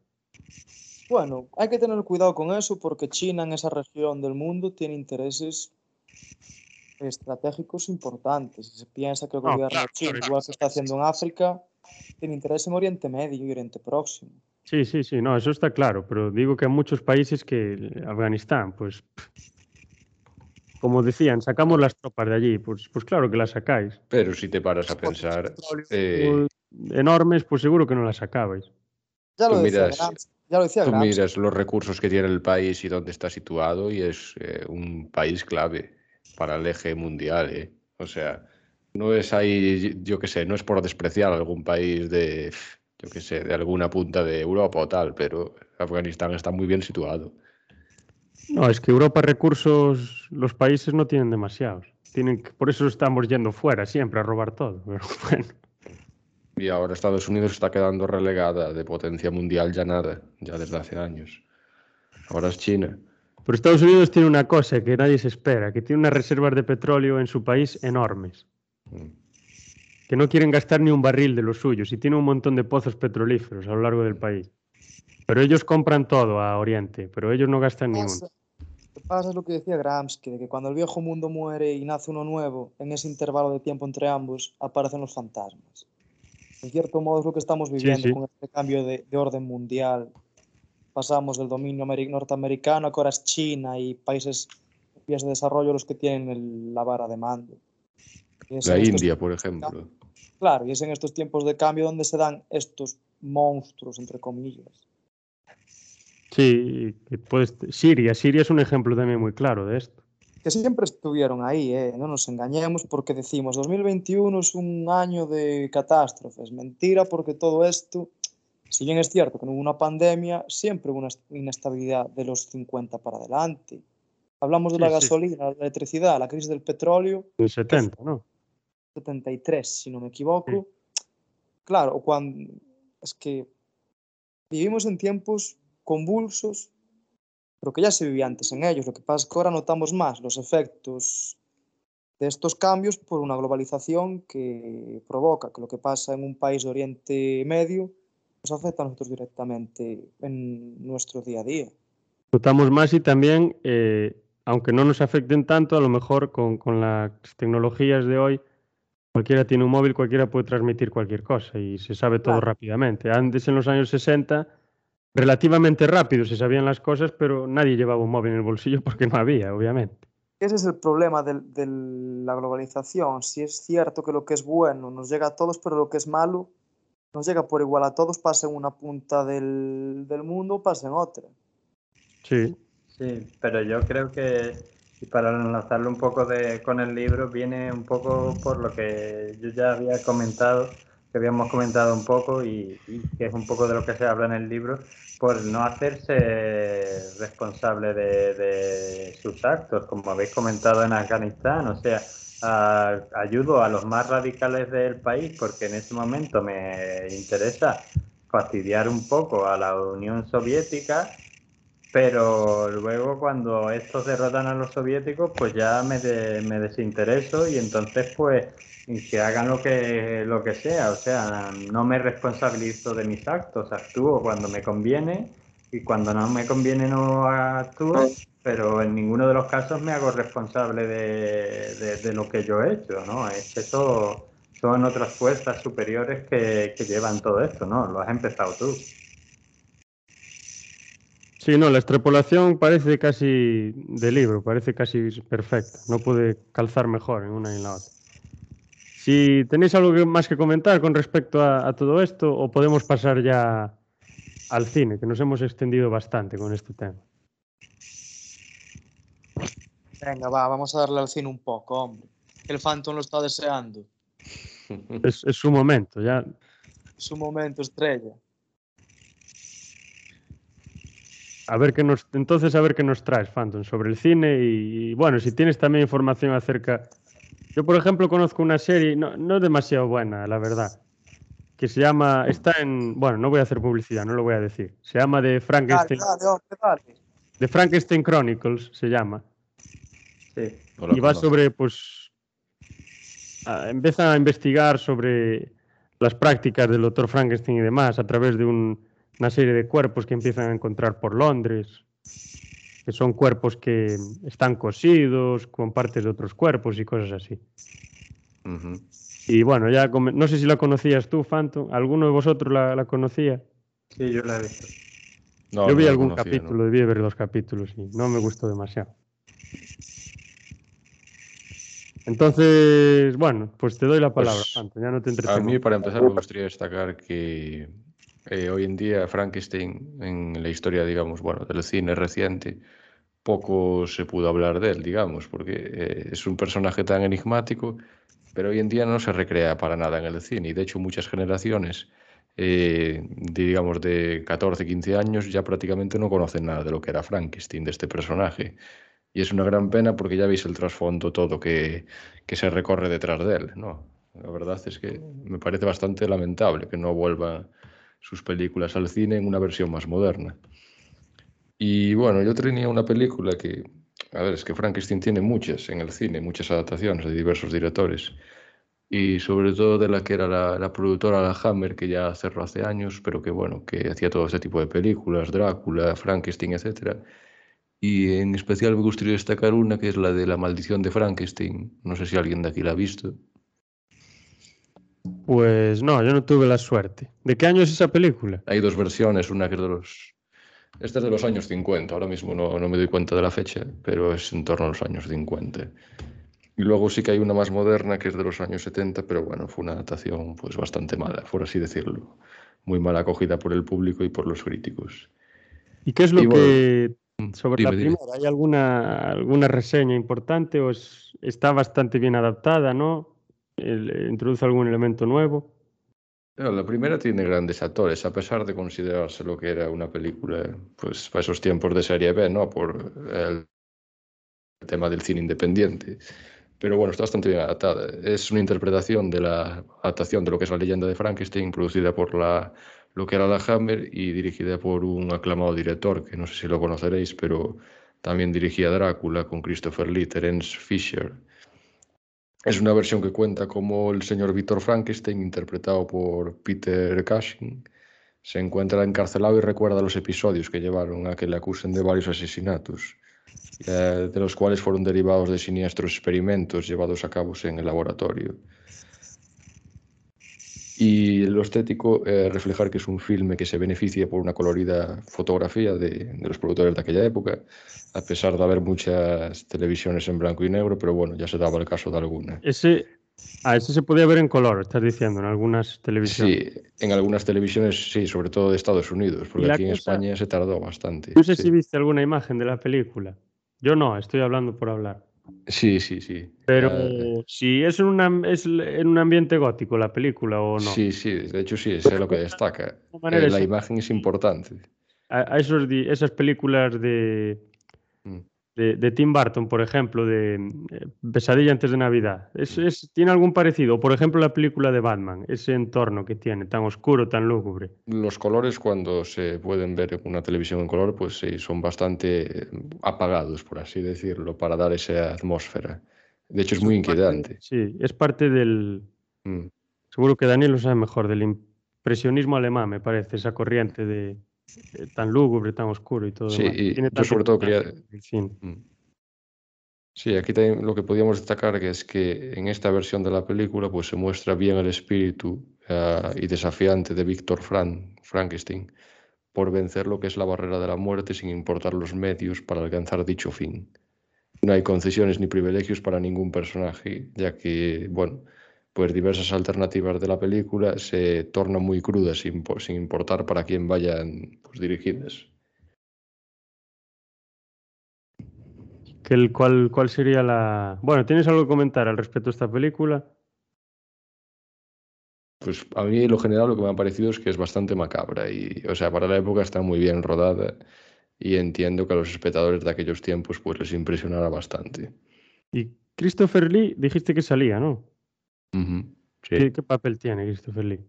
Bueno, hay que tener cuidado con eso porque China en esa región del mundo tiene intereses estratégicos importantes. Si se piensa que el gobierno chino, igual que está haciendo en África, tiene interés en Oriente Medio y Oriente Próximo. Sí, sí, sí, no, eso está claro, pero digo que hay muchos países que Afganistán, pues, como decían, sacamos las tropas de allí, pues, pues claro que las sacáis. Pero si te paras a pensar... Eh, enormes, pues seguro que no las sacabais. Ya lo, decía, ya lo decía Tú miras los recursos que tiene el país y dónde está situado y es eh, un país clave para el eje mundial. ¿eh? O sea, no es ahí, yo qué sé, no es por despreciar algún país de, yo qué sé, de alguna punta de Europa o tal, pero Afganistán está muy bien situado. No, es que Europa recursos, los países no tienen demasiados. Tienen, por eso estamos yendo fuera siempre a robar todo. Y ahora Estados Unidos está quedando relegada de potencia mundial ya nada, ya desde hace años. Ahora es China. Pero Estados Unidos tiene una cosa que nadie se espera, que tiene unas reservas de petróleo en su país enormes. Mm. Que no quieren gastar ni un barril de los suyos y tiene un montón de pozos petrolíferos a lo largo del país. Pero ellos compran todo a Oriente, pero ellos no gastan ni uno. Lo que pasa es lo que decía Gramsci, de que cuando el viejo mundo muere y nace uno nuevo, en ese intervalo de tiempo entre ambos aparecen los fantasmas. En cierto modo es lo que estamos viviendo con este cambio de, de orden mundial pasamos del dominio norteamericano, que ahora es China y países de desarrollo los que tienen la vara de mando. La India, por ejemplo. Claro, y es en estos tiempos de cambio donde se dan estos monstruos, entre comillas. Sí, pues Siria. Siria es un ejemplo también muy claro de esto. Que siempre estuvieron ahí, ¿eh? no nos engañemos porque decimos 2021 es un año de catástrofes. Mentira porque todo esto si bien es cierto que no hubo una pandemia, siempre hubo una inestabilidad de los 50 para adelante. Hablamos de la gasolina, la electricidad, la crisis del petróleo. En 70, ¿no? 73, si no me equivoco. Claro, cuando es que vivimos en tiempos convulsos, pero que ya se vivía antes en ellos. Lo que pasa es que ahora notamos más los efectos de estos cambios por una globalización que provoca que lo que pasa en un país de Oriente Medio nos afecta a nosotros directamente en nuestro día a día. Notamos más y también, eh, aunque no nos afecten tanto, a lo mejor con, con, las tecnologías de hoy, cualquiera tiene un móvil, cualquiera puede transmitir cualquier cosa y se sabe todo rápidamente. Antes, en los años 60, relativamente rápido se sabían las cosas, pero nadie llevaba un móvil en el bolsillo porque no había, obviamente. Ese es el problema de, de la globalización. Si es cierto que lo que es bueno nos llega a todos, pero lo que es malo nos llega por igual a todos, pasa en una punta del, del mundo, pasa en otra. Sí. Sí, pero yo creo que, y para enlazarlo un poco de, con el libro, viene un poco por lo que yo ya había comentado, que habíamos comentado un poco y, que es un poco de lo que se habla en el libro, por no hacerse responsable de, de sus actos, como habéis comentado en Afganistán, o sea, ayudo a los más radicales del país porque en ese momento me interesa fastidiar un poco a la Unión Soviética, pero luego cuando estos derrotan a los soviéticos, pues ya me, me desintereso y entonces pues que hagan lo que, lo que sea, o sea, no me responsabilizo de mis actos, actúo cuando me conviene y cuando no me conviene no actúo pero en ninguno de los casos me hago responsable de, lo que yo he hecho, ¿no? Es eso son otras fuerzas superiores que, llevan todo esto, ¿no? Lo has empezado tú. Sí, no, la extrapolación parece casi de libro, parece casi perfecta, no puede calzar mejor en una y en la otra. Si tenéis algo más que comentar con respecto a, todo esto, o podemos pasar ya al cine, que nos hemos extendido bastante con este tema. Venga, va, vamos a darle al cine un poco, hombre. El Phantom lo está deseando. Es, es su momento, ya. Su momento estrella. A ver qué nos, entonces a ver qué nos traes, Phantom, sobre el cine y, bueno, si tienes también información acerca. Yo, por ejemplo, conozco una serie, no, no demasiado buena, la verdad, que se llama, está en, bueno, no voy a hacer publicidad, no lo voy a decir. Se llama The Frankenstein. The Frankenstein Chronicles se llama. Sí. y va sobre, pues, empieza a investigar sobre las prácticas del doctor Frankenstein y demás a través de un una serie de cuerpos que empiezan a encontrar por Londres, que son cuerpos que están cosidos con partes de otros cuerpos y cosas así. Y bueno, ya no sé si la conocías tú, Phantom. ¿Alguno de vosotros la, conocía? Sí, yo la he visto. yo vi algún capítulo, debí ver los capítulos y no me gustó demasiado. Entonces, bueno, pues te doy la palabra, pues, Phantom, ya no te A mí, para empezar, me gustaría destacar que eh, hoy en día Frankenstein en la historia, digamos, bueno, del cine reciente, poco se pudo hablar de él, digamos, porque eh, es un personaje tan enigmático, pero hoy en día no se recrea para nada en el cine y de hecho muchas generaciones, eh, digamos, de 14, 15 años ya prácticamente no conocen nada de lo que era Frankenstein, de este personaje. Y es una gran pena porque ya veis el trasfondo todo que, que se recorre detrás de él, ¿no? La verdad es que me parece bastante lamentable que no vuelva sus películas al cine en una versión más moderna. Y bueno, yo tenía una película que, a ver, es que Frankenstein tiene muchas en el cine, muchas adaptaciones de diversos directores. Y sobre todo de la que era la, productora La Hammer, que ya cerró hace años, pero que bueno, que hacía todo este tipo de películas, Drácula, Frankenstein, etc. Y en especial me gustaría destacar una que es la de La maldición de Frankenstein. No sé si alguien de aquí la ha visto. Pues no, yo no tuve la suerte. ¿De qué año es esa película? Hay dos versiones, una que es de los... Esta es de los años 50, ahora mismo no, no me doy cuenta de la fecha, pero es en torno a los años 50. Y luego sí que hay una más moderna que es de los años 70, pero bueno, fue una adaptación pues bastante mala, por así decirlo. Muy mal acogida por el público y por los críticos. ¿Y qué es lo que sobre la primera? ¿Hay alguna, alguna reseña importante o está bastante bien adaptada, no? Eh, introduce algún elemento nuevo. la primera tiene grandes actores, a pesar de considerarse lo que era una película, pues para esos tiempos de serie B, ¿no? Por el tema del cine independiente. Pero bueno, está bastante bien adaptada. Es una interpretación de la adaptación de lo que es la leyenda de Frankenstein, producida por la, lo que era la Hammer y dirigida por un aclamado director, que no sé si lo conoceréis, pero también dirigía Drácula con Christopher Lee, Terence Fisher es una versión que cuenta como el señor Víctor Frankenstein, interpretado por Peter Cushing, se encuentra encarcelado y recuerda los episodios que llevaron a que le acusen de varios asesinatos, eh, de los cuales fueron derivados de siniestros experimentos llevados a cabo en el laboratorio y lo estético eh, reflejar que es un filme que se beneficia por una colorida fotografía de, los productores de aquella época, a pesar de haber muchas televisiones en blanco y negro, pero bueno, ya se daba el caso de alguna. Ese, ah, ese se podía ver en color, estás diciendo, en algunas televisiones. Sí, en algunas televisiones sí, sobre todo de Estados Unidos, porque aquí en España se tardó bastante. No sé si viste alguna imagen de la película. Yo no, estoy hablando por hablar. Sí, sí, sí. Pero si es, una, es en un ambiente gótico la película o no. Sí, sí, de hecho sí, es lo que destaca. Eh, la imagen es importante. A, esos, esas películas de, mm de, Tim Burton, por ejemplo, de eh, Pesadilla antes de Navidad. Es, ¿Tiene algún parecido? Por ejemplo, la película de Batman, ese entorno que tiene, tan oscuro, tan lúgubre. Los colores, cuando se pueden ver en una televisión en color, pues sí, son bastante apagados, por así decirlo, para dar esa atmósfera. De hecho, es muy inquietante. sí, es parte del... Mm. Seguro que Daniel lo sabe mejor, del impresionismo alemán, me parece, esa corriente de, eh, tan lúgubre, tan oscuro y todo. Sí, y yo sobre todo quería... Mm. Sí, aquí también lo que podíamos destacar que es que en esta versión de la película pues se muestra bien el espíritu uh, y desafiante de Víctor Frank, Frankenstein por vencer lo que es la barrera de la muerte sin importar los medios para alcanzar dicho fin. No hay concesiones ni privilegios para ningún personaje, ya que, bueno, pues diversas alternativas de la película se tornan muy crudas sin, sin importar para quién vayan pues, dirigidas. ¿Qué, cuál, ¿Cuál sería la...? Bueno, ¿tienes algo que comentar al respecto de esta película? Pues a mí lo general lo que me ha parecido es que es bastante macabra y, o sea, para la época está muy bien rodada y entiendo que a los espectadores de aquellos tiempos pues les impresionará bastante. Y Christopher Lee dijiste que salía, ¿no? ¿Qué, papel tiene Christopher Lee?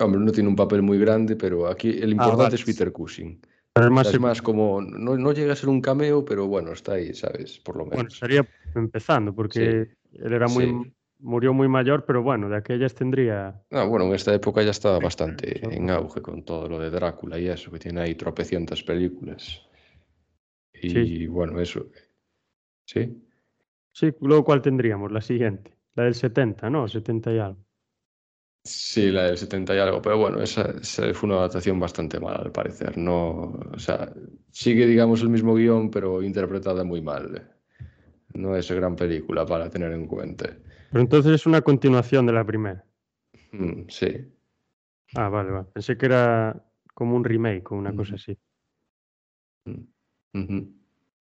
Hombre, no tiene un papel muy grande, pero aquí el ah, importante es Peter Cushing. es más como, no, llega a ser un cameo, pero bueno, está ahí, ¿sabes? Por lo menos. Bueno, estaría empezando, porque él era muy, murió muy mayor, pero bueno, de aquellas tendría... Ah, bueno, en esta época ya estaba bastante en auge con todo lo de Drácula y eso, que tiene ahí tropecientas películas. Y bueno, eso. ¿Sí? Sí, luego ¿cuál tendríamos? La siguiente. La del 70, ¿no? 70 y algo. Sí, la del 70 y algo, pero bueno, esa, fue una adaptación bastante mala al parecer. No, o sea, sigue, digamos, el mismo guion, pero interpretada muy mal. No es gran película para tener en cuenta. Pero entonces es una continuación de la primera. Mm, sí. Ah, vale, vale. Pensé que era como un remake o una cosa así. Mm,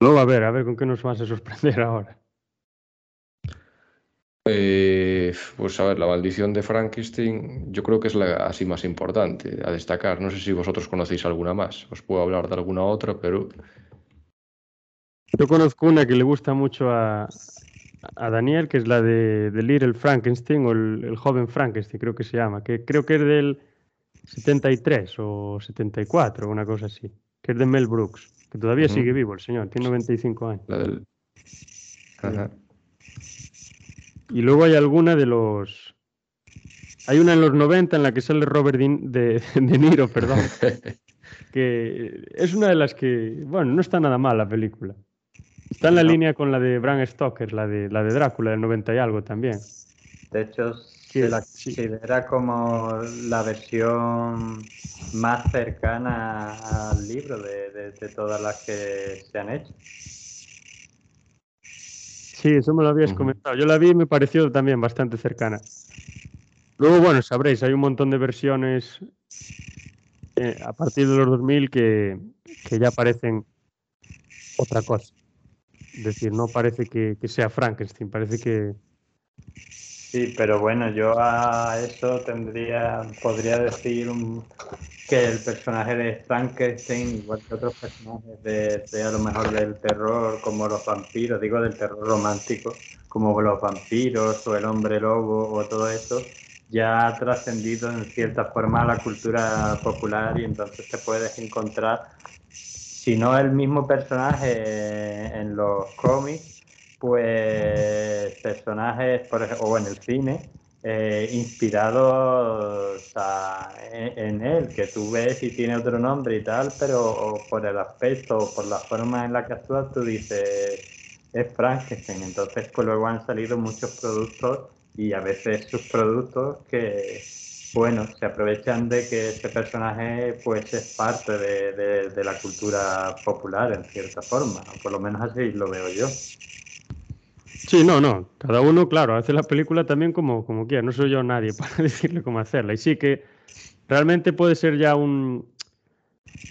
Luego, a ver, a ver con qué nos vas a sorprender ahora. Eh, pues a ver, la maldición de Frankenstein yo creo que es la así más importante a destacar. No sé si vosotros conocéis alguna más. Os puedo hablar de alguna otra, pero... Yo conozco una que le gusta mucho a, a Daniel, que es la de, de Little Frankenstein o el, joven Frankenstein, creo que se llama, que creo que es del 73 o 74, una cosa así, que es de Mel Brooks, que todavía sigue vivo el señor, tiene 95 años. La del... Y luego hay alguna de los... Hay una en los 90 en la que sale Robert de, de Niro, perdón, que es una de las que, bueno, no está nada mal la película. Está en la línea con la de Bram Stoker, la de, la de Drácula del 90 y algo también. De hecho, se la considera como la versión más cercana al libro de, todas las que se han hecho. Sí, eso me lo habías comentado. Yo la vi y me pareció también bastante cercana. Luego, bueno, sabréis, hay un montón de versiones eh, a partir de los 2000 que, que ya parecen otra cosa. Es decir, no parece que, sea Frankenstein, parece que... Sí, pero bueno, yo a eso tendría, podría decir que el personaje de Frankenstein, igual que otros personajes de, a lo mejor del terror, como los vampiros, digo del terror romántico, como los vampiros o el hombre lobo o todo eso, ya ha trascendido en cierta forma a la cultura popular y entonces te puedes encontrar si no el mismo personaje en los cómics, pues personajes, por ejemplo, o en el cine, eh, inspirados en, él, que tú ves y tiene otro nombre y tal, pero por el aspecto o por la forma en la que actúa, tú dices, es Frankenstein. Entonces, pues luego han salido muchos productos y a veces sus productos que bueno, se aprovechan de que este personaje pues es parte de, la cultura popular en cierta forma, por lo menos así lo veo yo. Sí, no, no, cada uno, claro, hace la película también como, como quiera, no soy yo nadie para decirle cómo hacerla. Y sí que realmente puede ser ya un...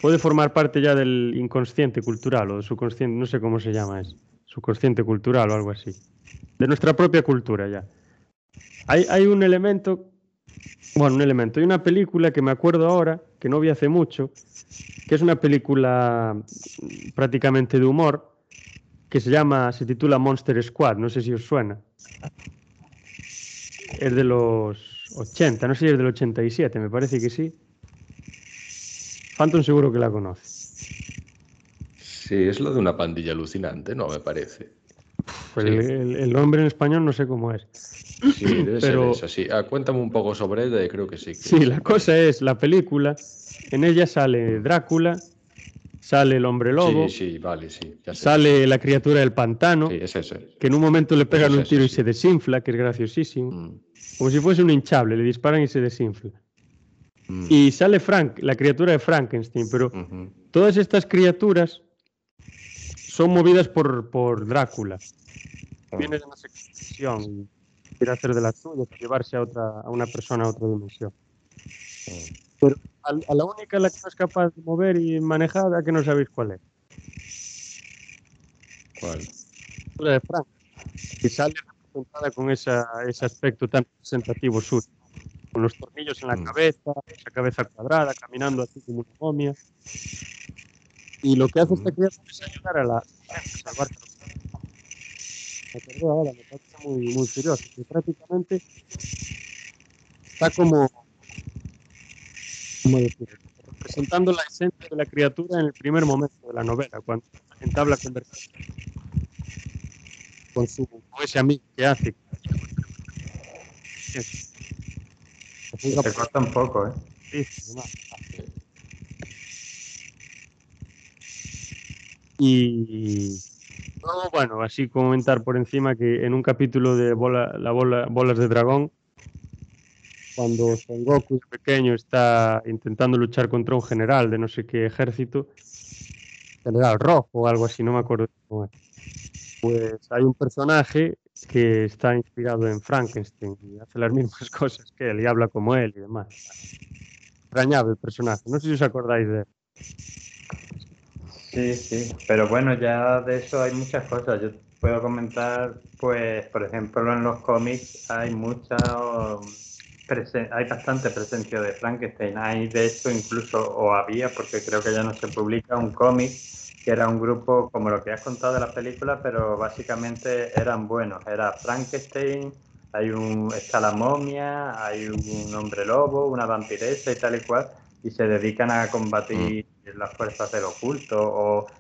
puede formar parte ya del inconsciente cultural o de su consciente, no sé cómo se llama es, su consciente cultural o algo así, de nuestra propia cultura ya. Hay, hay un elemento bueno, un elemento. Hay una película que me acuerdo ahora, que no vi hace mucho, que es una película prácticamente de humor, que se llama, se titula Monster Squad, no sé si os suena. Es de los 80, no sé si es del 87, me parece que sí. Phantom seguro que la conoce. Sí, es lo de una pandilla alucinante, ¿no? Me parece. Pues el, nombre en español no sé cómo es. Sí, debe Pero, ser esa, ah, cuéntame un poco sobre ella creo que sí. sí, la cosa es, la película, en ella sale Drácula, sale el hombre lobo, sí, sí, vale, sí, sale la criatura del pantano, es eso. que en un momento le pegan un tiro y se desinfla, que es graciosísimo. Mm. Como si fuese un hinchable, le disparan y se desinfla. Mm. Y sale Frank, la criatura de Frankenstein, pero todas estas criaturas son movidas por, por Drácula. Ah. Viene de una sección quiere hacer de las suyas, llevarse a, otra, a una persona a otra dimensión. Pero a, la única la que no es capaz de mover y manejar, ¿a que no sabéis cuál es? ¿Cuál? La de Frank, que sale representada con esa, ese aspecto tan representativo suyo, con los tornillos en la mm. cabeza, esa cabeza cuadrada, caminando así como una momia. Y lo que hace esta mm. criatura es ayudar a la gente a salvar me acordé ahora, me parece muy, muy curioso, que prácticamente está como, ¿cómo decirlo? representando la esencia de la criatura en el primer momento de la novela, cuando entabla conversación con, su, con ese amigo que hace. Se corta un poco, ¿eh? Sí, y bueno, así comentar por encima que en un capítulo de bola, la bola, Bolas de Dragón, cuando Son Goku pequeño está intentando luchar contra un general de no sé qué ejército, general rojo o algo así, no me acuerdo cómo es. Pues hay un personaje que está inspirado en Frankenstein y hace las mismas cosas que él y habla como él y demás. Extrañable el personaje, no sé si os acordáis de él. Sí, sí, pero bueno, ya de eso hay muchas cosas. Yo puedo comentar, pues, por ejemplo, en los cómics hay mucha, hay bastante presencia de Frankenstein. Hay, de hecho, incluso, o había, porque creo que ya no se publica, un cómic que era un grupo como lo que has contado de la película, pero básicamente eran buenos. Era Frankenstein, hay un, está la momia, hay un hombre lobo, una vampiresa y tal y cual, y se dedican a combatir mm las fuerzas del oculto o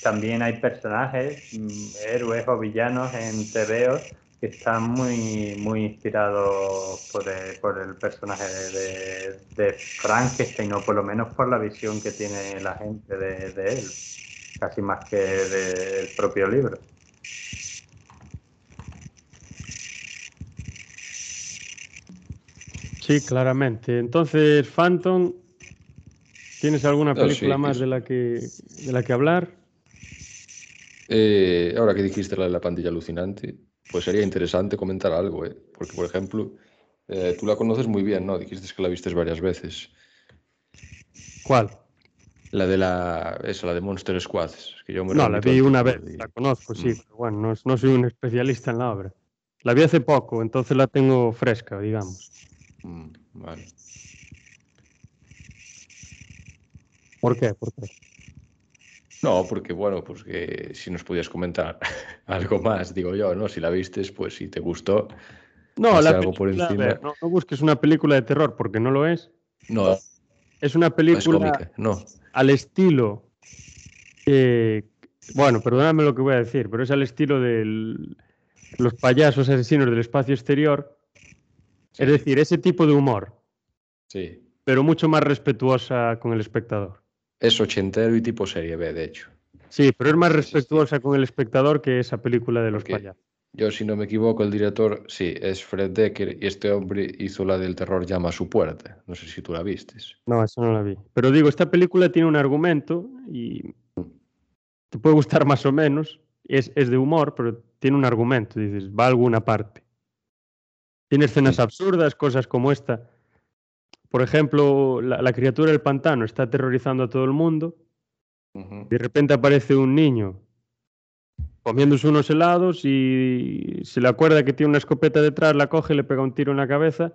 también hay personajes, mm, héroes o villanos en TVOs que están muy, muy inspirados por el, por el personaje de, de, Frankenstein o por lo menos por la visión que tiene la gente de, de él, casi más que del propio libro. Sí, claramente. Entonces, Phantom ¿Tienes alguna película más de, la que, de la que hablar? Eh, ahora que dijiste la de la pandilla alucinante, pues sería interesante comentar algo, ¿eh? porque por ejemplo, eh, tú la conoces muy bien, ¿no? Dijiste que la viste varias veces. ¿Cuál? La de la, esa, la de Monster Squad. Que yo no, la vi una vez, la conozco, sí, mm. pero bueno, no, soy un especialista en la obra. La vi hace poco, entonces la tengo fresca, digamos. Mm, vale. ¿Por qué? ¿Por qué? No, porque bueno, pues que si nos podías comentar algo más, digo yo, ¿no? Si la vistes, pues si te gustó. No, la algo por encima. no, busques una película de terror porque no lo es. No. Es una película no. al estilo. bueno, perdóname lo que voy a decir, pero es al estilo de los payasos asesinos del espacio exterior. Es decir, ese tipo de humor. Sí. Pero mucho más respetuosa con el espectador. Es ochentero y tipo serie B, de hecho. Sí, pero es más respetuosa con el espectador que esa película de los payasos. Yo, si no me equivoco, el director, sí, es Fred Decker y este hombre hizo la del terror llama a su puerta. No sé si tú la vistes. No, eso no la vi. Pero digo, esta película tiene un argumento y te puede gustar más o menos. Es, es de humor, pero tiene un argumento. Dices, va a alguna parte. Tiene escenas absurdas, cosas como esta por ejemplo, la, criatura del pantano está aterrorizando a todo el mundo. De repente aparece un niño comiéndose unos helados y se le acuerda que tiene una escopeta detrás, la coge, le pega un tiro en la cabeza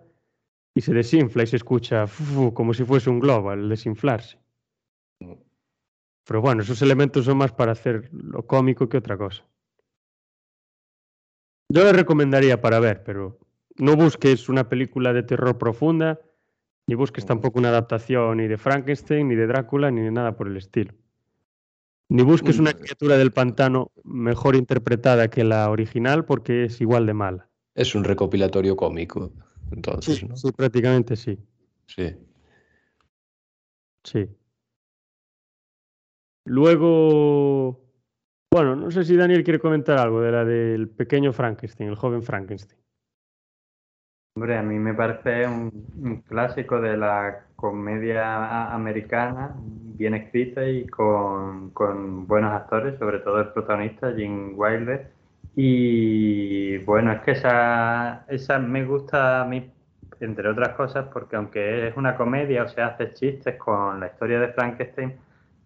y se desinfla y se escucha como si fuese un globo al desinflarse. Pero bueno, esos elementos son más para hacer lo cómico que otra cosa. Yo le recomendaría para ver, pero no busques una película de terror profunda ni busques tampoco una adaptación ni de Frankenstein, ni de Drácula, ni de nada por el estilo. Ni busques una criatura del pantano mejor interpretada que la original porque es igual de mala. Es un recopilatorio cómico, entonces, sí, Sí, prácticamente sí. Sí. Sí. Luego, bueno, no sé si Daniel quiere comentar algo de la del pequeño Frankenstein, el joven Frankenstein. Hombre, a mí me parece un, clásico de la comedia americana, bien escrita y con, buenos actores, sobre todo el protagonista, Jim Wilder. Y bueno, es que esa, esa me gusta a mí, entre otras cosas, porque aunque es una comedia o se hace chistes con la historia de Frankenstein,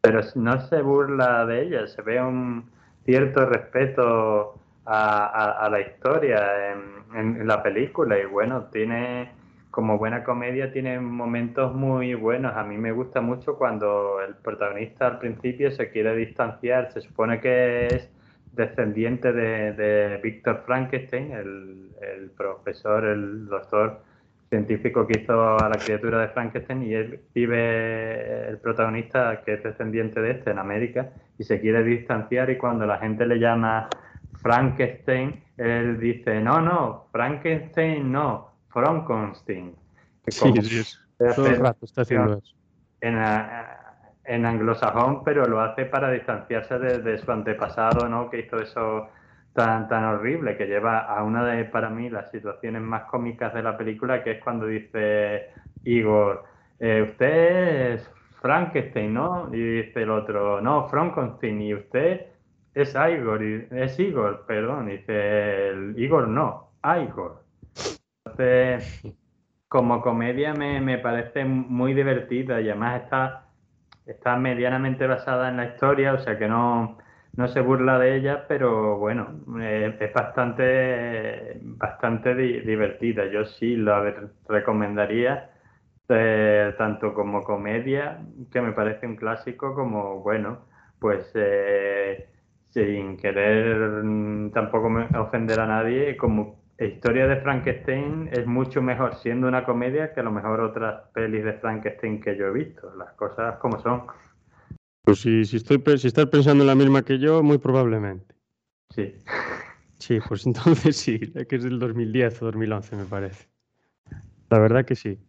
pero no se burla de ella, se ve un cierto respeto a, la historia en, en, la película y bueno, tiene como buena comedia tiene momentos muy buenos. A mí me gusta mucho cuando el protagonista al principio se quiere distanciar, se supone que es descendiente de, de Víctor Frankenstein, el, el, profesor, el doctor científico que hizo a la criatura de Frankenstein y él vive el protagonista que es descendiente de este en América y se quiere distanciar y cuando la gente le llama Frankenstein, él dice, no, no, Frankenstein no, Frankenstein. Sí, sí, todo el rato está haciendo eso. En, en, anglosajón, pero lo hace para distanciarse de, su antepasado, ¿no? Que hizo eso tan, tan horrible, que lleva a una de, para mí, las situaciones más cómicas de la película, que es cuando dice Igor, eh, usted es Frankenstein, ¿no? Y dice el otro, no, Frankenstein, y usted es Igor, es Igor, perdón, dice el Igor no, Igor. Entonces, como comedia me, me, parece muy divertida y además está, está medianamente basada en la historia, o sea que no, no se burla de ella, pero bueno, eh, es bastante, bastante divertida. Yo sí la recomendaría, eh, tanto como comedia, que me parece un clásico, como bueno, pues eh, sin querer mm, tampoco ofender a nadie, como historia de Frankenstein es mucho mejor siendo una comedia que a lo mejor otras pelis de Frankenstein que yo he visto, las cosas como son. Pues si, si, estoy, si estás pensando en la misma que yo, muy probablemente. Sí. Sí, pues entonces sí, que es del 2010 o 2011 me parece. La verdad que sí.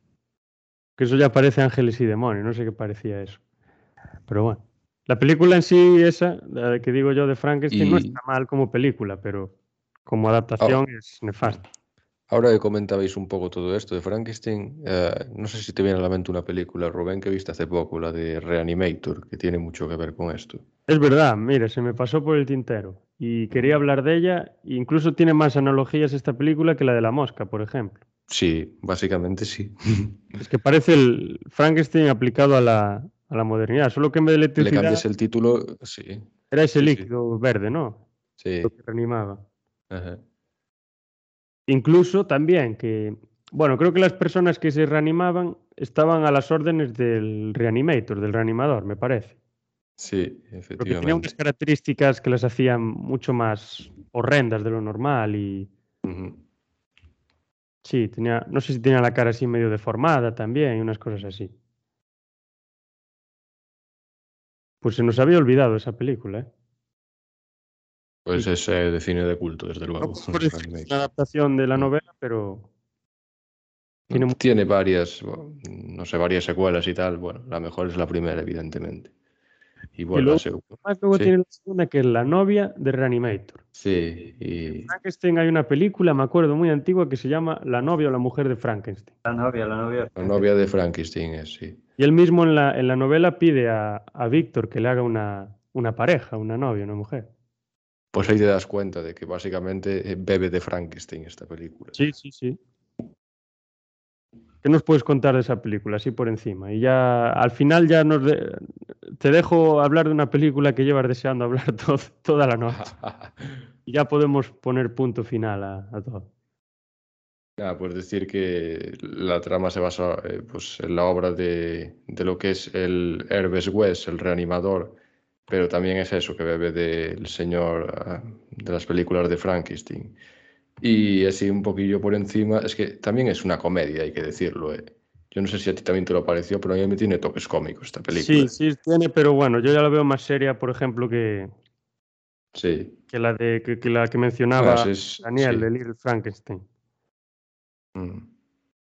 Que eso ya parece Ángeles y Demonios, no sé qué parecía eso. Pero bueno. La película en sí, esa, la que digo yo de Frankenstein, no está mal como película, pero como adaptación es nefasta. Ahora que comentabais un poco todo esto de Frankenstein, eh, no sé si te viene a la mente una película, Rubén, que viste hace poco, la de Reanimator, que tiene mucho que ver con esto. Es verdad, mira, se me pasó por el tintero y quería hablar de ella. Incluso tiene más analogías esta película que la de la mosca, por ejemplo. Sí, básicamente sí. Es que parece el Frankenstein aplicado a la, a la modernidad, solo que en vez de electricidad... Le cambias el título, sí. Era ese líquido verde, ¿no? Sí. Lo que reanimaba. Incluso también que, bueno, creo que las personas que se reanimaban estaban a las órdenes del reanimator, del reanimador, me parece. Sí, efectivamente. Porque tenía unas características que las hacían mucho más horrendas de lo normal y... Sí, tenía, no sé si tenía la cara así medio deformada también y unas cosas así. Pues se nos había olvidado esa película, ¿eh? Pues es eh, de cine de culto, desde luego. No, es una adaptación de la mm. novela, pero. Tiene, Tiene varias, no sé, varias secuelas y tal. Bueno, la mejor es la primera, evidentemente. Y bueno, la segunda. luego tiene la segunda, que es La novia de Reanimator. Sí, y. En Frankenstein hay una película, me acuerdo, muy antigua, que se llama La novia o la mujer de Frankenstein. La novia, la novia. La novia de Frankenstein es, sí. Y él mismo en la, en la novela pide a, a Víctor que le haga una, una pareja, una novia, una mujer. Pues ahí te das cuenta de que básicamente eh, bebe de Frankenstein esta película. Sí, sí, sí. ¿Qué nos puedes contar de esa película, así por encima? Y ya al final ya nos te dejo hablar de una película que llevas deseando hablar toda la noche. y ya podemos poner punto final a, a todo. Nada, pues decir que la trama se basa eh, pues, en la obra de, de, lo que es el Herbes West, el reanimador, pero también es eso que bebe del señor ah, de las películas de Frankenstein. Y así un poquillo por encima, es que también es una comedia, hay que decirlo. Eh. Yo no sé si a ti también te lo pareció, pero a mí me tiene toques cómicos esta película. Sí, sí, tiene, pero bueno, yo ya la veo más seria, por ejemplo, que, sí. que, la, de, que, la que mencionaba ah, Daniel, de Little Frankenstein. Mm.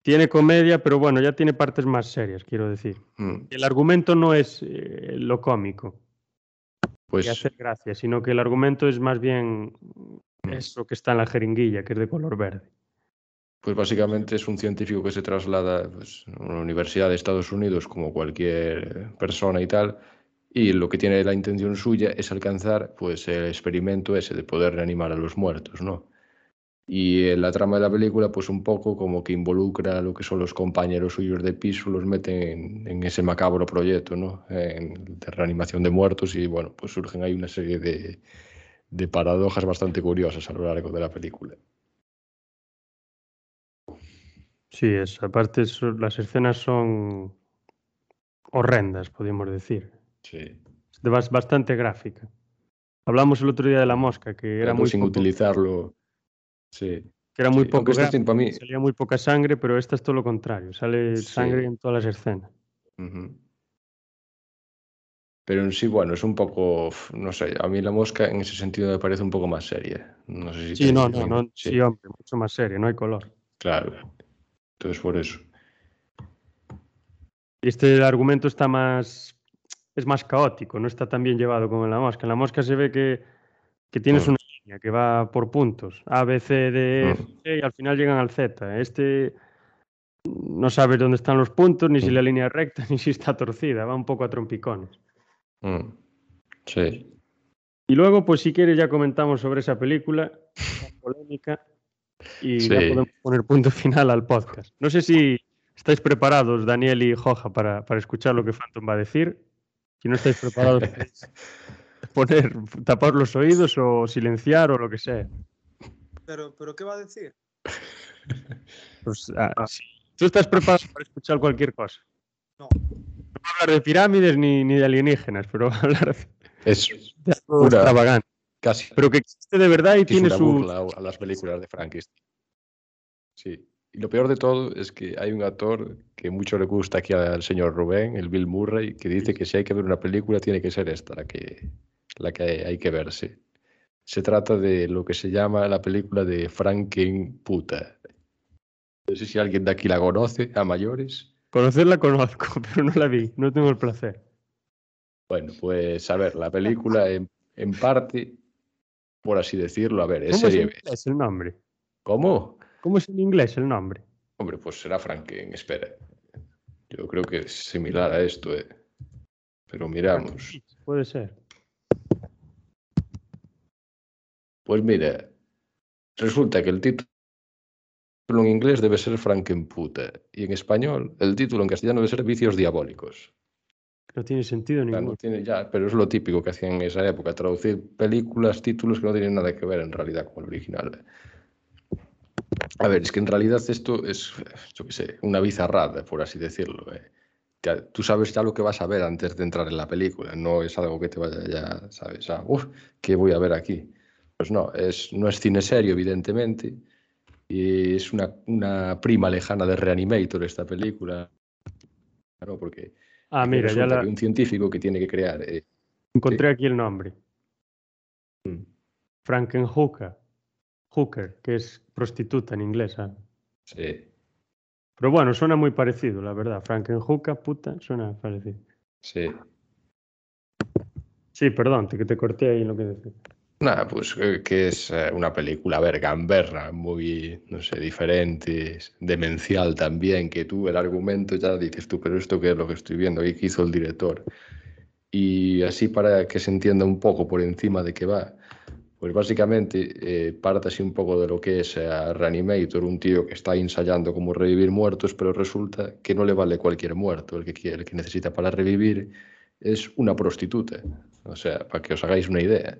Tiene comedia, pero bueno, ya tiene partes más serias, quiero decir. Mm. El argumento no es eh, lo cómico. Pues... Que hace gracia, sino que el argumento es más bien. Eso que está en la jeringuilla, que es de color verde. Pues básicamente es un científico que se traslada pues, a una universidad de Estados Unidos como cualquier persona y tal, Y lo que tiene la intención suya es alcanzar pues el experimento ese de poder reanimar a los muertos, ¿no? Y en la trama de la película, pues un poco como que involucra a lo que son los compañeros suyos de piso, los meten en, ese macabro proyecto, ¿no? En, de reanimación de muertos y bueno, pues surgen ahí una serie de, de paradojas bastante curiosas a lo largo de la película. Sí, es, aparte las escenas son horrendas, podríamos decir. Sí. Es bastante gráfica. Hablamos el otro día de la mosca, que era muy sin utilizarlo Sí. Que era muy poco. para mí... Salía muy poca sangre, pero esta es todo lo contrario. Sale sangre en todas las escenas. Pero en sí, bueno, es un poco, no sé, a mí la mosca en ese sentido me parece un poco más seria. No sé si sí, no, no, no, sí. hombre, mucho más seria, no hay color. Claro, entonces por eso. Este argumento está más, es más caótico, no está tan bien llevado como en la mosca. En la mosca se ve que, que tienes una que va por puntos, A, B, C, D, F, y al final llegan al Z. Este no sabes dónde están los puntos, ni si la línea es recta, ni si está torcida, va un poco a trompicones. Mm. Sí. Y luego, pues si quieres, ya comentamos sobre esa película, polémica, y ya podemos poner punto final al podcast. No sé si estáis preparados, Daniel y Joja, para, para escuchar lo que Phantom va a decir. Si no estáis preparados, poner, tapar los oídos o silenciar o lo que sea. Pero, pero ¿qué va a decir? Pues, ah, ¿Tú estás preparado para escuchar cualquier cosa? No. No a hablar de pirámides ni, ni de alienígenas, pero a hablar de, es de algo extravagante. Casi. Pero que existe de verdad y tiene su. a las películas de Frankenstein. Sí. Y lo peor de todo es que hay un actor que mucho le gusta aquí al señor Rubén, el Bill Murray, que dice que si hay que ver una película tiene que ser esta, la que, la que hay que verse. Se trata de lo que se llama la película de Franken Puta. No sé si alguien de aquí la conoce, a mayores. Conocerla conozco, pero no la vi, no tengo el placer. Bueno, pues a ver, la película en, parte, por así decirlo, a ver, es serie es el nombre? ¿Cómo? ¿Cómo es en inglés el nombre? Hombre, pues será Franken, espera. Yo creo que es similar a esto, ¿eh? Pero miramos. Puede ser. Pues mira, resulta que el título en inglés debe ser Frankenputa y en español el título en castellano debe ser Vicios Diabólicos. No tiene sentido ninguno. No tiene, ya, pero es lo típico que hacían en esa época, traducir películas, títulos que no tienen nada que ver en realidad con el original. A ver, es que en realidad esto es, yo qué sé, una bizarrada, por así decirlo. Eh. tú sabes ya lo que vas a ver antes de entrar en la película, no es algo que te vaya ya, sabes, a, uff, ¿qué voy a ver aquí? Pues no, es, no es cine serio, evidentemente, y es una, una prima lejana de Reanimator esta película, claro, porque ah, mira, ya la... un científico que tiene que crear... Eh, Encontré aquí el nombre. Mm. Frankenhooker, hooker, que es prostituta en inglés. ¿ah? Sí. Pero bueno, suena muy parecido, la verdad. Frankenhooker, puta, suena parecido. Sí. Sí, perdón, que te corté ahí lo que decía. Nada, pues eh, que es eh, una película, a ver, gamberra, muy, no sé, diferente, demencial también, que tú el argumento ya dices tú, pero esto qué es lo que estoy viendo, qué hizo el director. Y así para que se entienda un poco por encima de qué va, pues básicamente eh, parte así un poco de lo que es eh, Reanimator, un tío que está ensayando cómo revivir muertos, pero resulta que no le vale cualquier muerto, el que, el que necesita para revivir es una prostituta, o sea, para que os hagáis una idea.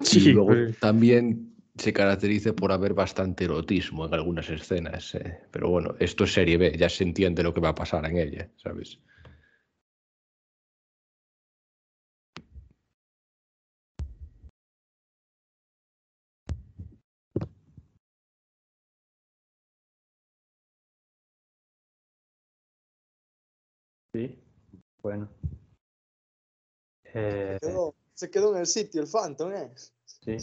Sí, y luego también se caracteriza por haber bastante erotismo en algunas escenas. Eh. Pero bueno, esto es serie B, ya se entiende lo que va a pasar en ella, ¿sabes? Sí, bueno. Eh... Se quedó en el sitio el Phantom, ¿eh? Sí.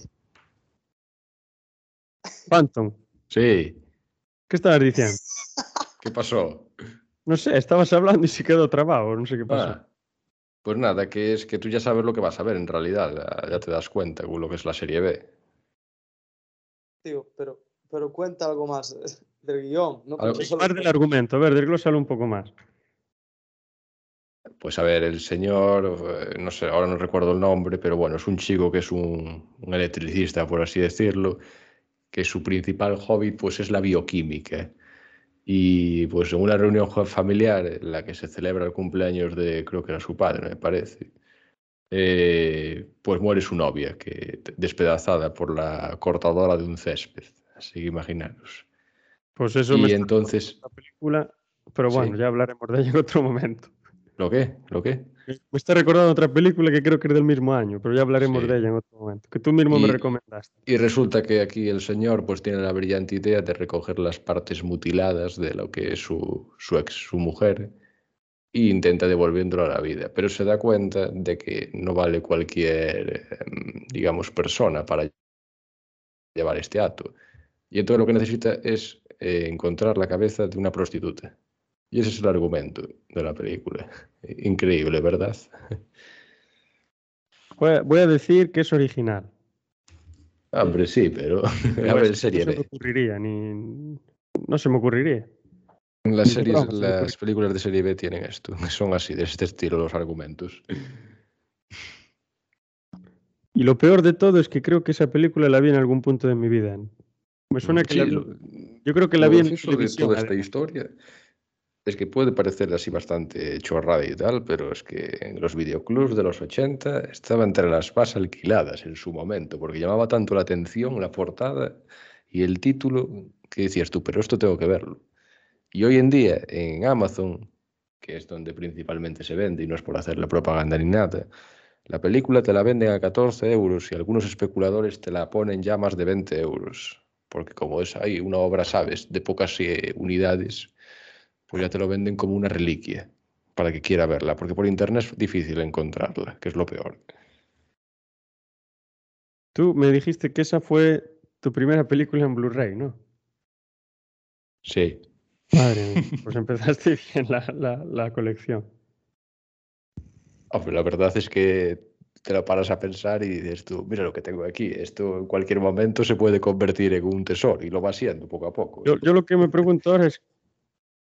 Phantom. Sí. ¿Qué estabas diciendo? ¿Qué pasó? No sé, estabas hablando y se quedó trabado, no sé qué pasó. Ah, pues nada, que es que tú ya sabes lo que vas a ver en realidad, ya, te das cuenta con lo que es la serie B. Tío, pero, pero cuenta algo más del guion. No del argumento, a ver, desglósalo un poco más. Pues a ver, el señor, eh, no sé, ahora no recuerdo el nombre, pero bueno, es un chico que es un, un electricista, por así decirlo, que su principal hobby pues es la bioquímica. Y pues en una reunión familiar en la que se celebra el cumpleaños de, creo que era su padre, me parece, eh, pues muere su novia, que despedazada por la cortadora de un césped. Así que imaginaros. Pues eso y me entonces, la película, pero bueno, Sí. ya hablaremos de ella en otro momento. ¿Lo qué? ¿Lo qué? Me está recordando otra película que creo que es del mismo año, pero ya hablaremos Sí. de ella en otro momento, que tú mismo me Y- recomendaste. Y resulta que aquí el señor pues tiene la brillante idea de recoger las partes mutiladas de lo que es su, su ex, su mujer, e intenta devolviéndolo a la vida, pero se da cuenta de que no vale cualquier, em, digamos, persona para llevar este acto. Y entonces lo que necesita es eh, encontrar la cabeza de una prostituta. Y ese es el argumento de la película. Increíble, ¿verdad? Voy a, decir que es original. Hombre, sí, pero a ver, serie no se me ocurriría, ni... No se me ocurriría. Las, series, películas de serie B tienen esto, son así, de este estilo los argumentos. Y lo peor de todo es que creo que esa película la vi en algún punto de mi vida. Me suena que Sí, la vi- Yo creo que la vi en gracioso de televisión. toda esta historia es que puede parecer así bastante chorrada y tal, pero es que en los videoclubs de los 80 estaba entre las más alquiladas en su momento, porque llamaba tanto la atención la portada y el título que decías tú, pero esto tengo que verlo. Y hoy en día en Amazon, que es donde principalmente se vende y no es por hacer la propaganda ni nada, la película te la venden a 14 euros y algunos especuladores te la ponen ya más de 20 euros, porque como es ahí una obra, sabes, de pocas eh, unidades, pues ya te lo venden como una reliquia para que quiera verla, porque por internet es difícil encontrarla, que es lo peor. Tú me dijiste que esa fue tu primera película en Blu-ray, ¿no? Sí, Madre mía, pues empezaste bien la, la- la colección. Hombre, la verdad es que te lo paras a pensar y dices tú, mira lo que tengo aquí, esto en cualquier momento se puede convertir en un tesoro y lo va siendo poco a poco. Yo, yo lo que me pregunto ahora es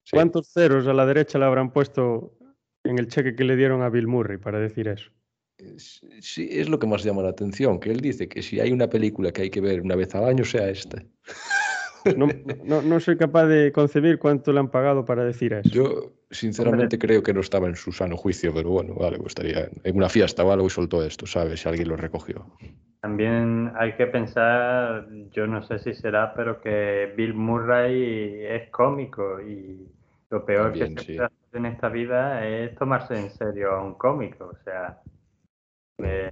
Sí. cuántos ceros a la derecha le habrán puesto en el cheque que le dieron a Bill Murray para decir eso. Es- Sí, es lo que más llama la atención, que él dice que si hay una película que hay que ver una vez al año, sea esta. No, no, no soy capaz de concebir cuánto le han pagado para decir eso. Yo, sinceramente, creo que no estaba en su sano juicio, pero bueno, vale, pues estaría en una fiesta o algo y soltó esto, ¿sabes? Si alguien lo recogió. También hay que pensar, yo no sé si será, pero que Bill Murray es cómico y lo peor También, que se sí. puede hacer en esta vida es tomarse en serio a un cómico. O sea, eh,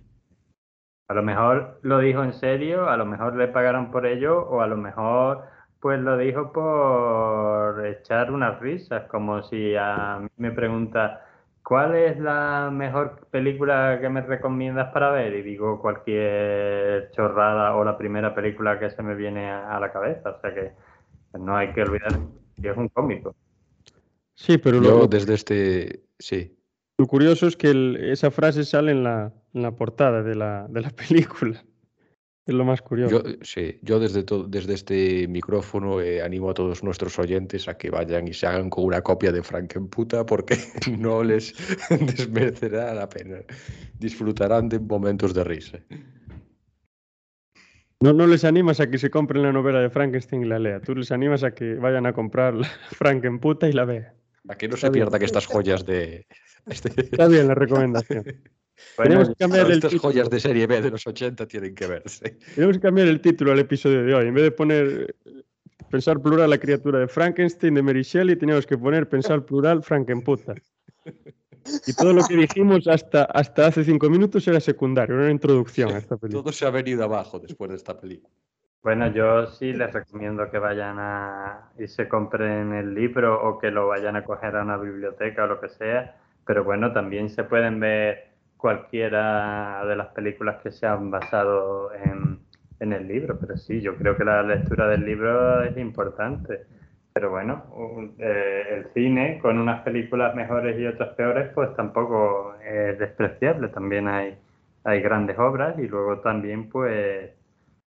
a lo mejor lo dijo en serio, a lo mejor le pagaron por ello o a lo mejor pues lo dijo por echar unas risas, como si a mí me pregunta ¿Cuál es la mejor película que me recomiendas para ver? Y digo cualquier chorrada o la primera película que se me viene a, la cabeza. O sea que no hay que olvidar que es un cómico. Sí, pero lo- desde este, sí, lo curioso es que el- esa frase sale en la, en la portada de la, de la película. Es lo más curioso. Yo, sí, yo desde, to- desde este micrófono eh, animo a todos nuestros oyentes a que vayan y se hagan con una copia de Frankenputa porque no les desmerecerá la pena. Disfrutarán de momentos de risa. No, no les animas a que se compren la novela de Frankenstein y la lea. Tú les animas a que vayan a comprar la Frankenputa y la vean. A que no Está se bien. pierdan estas joyas de... este- Está bien la recomendación. Bueno, Tenemos que cambiar el estas título. joyas de serie B de los 80 tienen que verse. Tenemos que cambiar el título al episodio de hoy. En vez de poner eh, pensar plural la criatura de Frankenstein de Mary Shelley, teníamos que poner pensar plural Frankenputa. Y todo lo que dijimos hasta, hasta hace cinco minutos era secundario, era una introducción a esta película. Todo se ha venido abajo después de esta película. bueno, yo sí les recomiendo que vayan a y se compren el libro o que lo vayan a coger a una biblioteca o lo que sea. Pero bueno, también se pueden ver cualquiera de las películas que se han basado en, en el libro. Pero sí, yo creo que la lectura del libro es importante. Pero bueno, eh, el cine con unas películas mejores y otras peores, pues tampoco es despreciable. También hay, hay grandes obras y luego también, pues,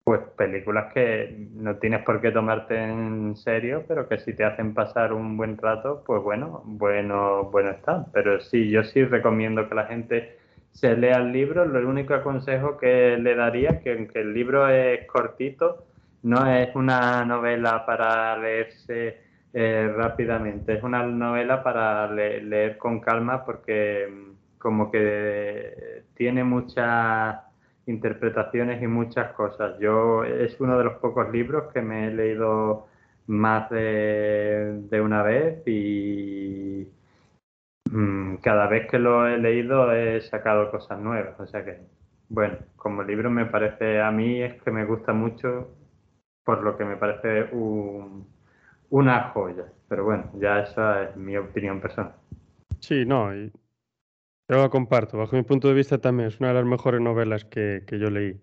pues películas que no tienes por qué tomarte en serio, pero que si te hacen pasar un buen rato, pues bueno, bueno, bueno está. Pero sí, yo sí recomiendo que la gente se lea el libro. Lo único consejo que le daría que aunque el libro es cortito, no es una novela para leerse eh, rápidamente, es una novela para leer con calma porque mm, como que tiene muchas interpretaciones y muchas cosas. Yo es uno de los pocos libros que me he leído más de, una vez y cada vez que lo he leído he sacado cosas nuevas. O sea que, bueno, como libro me parece, a mí es que me gusta mucho, por lo que me parece una joya. Pero bueno, ya esa es mi opinión personal. Sí, no, y yo lo comparto. Bajo mi punto de vista también es una de las mejores novelas que, yo leí.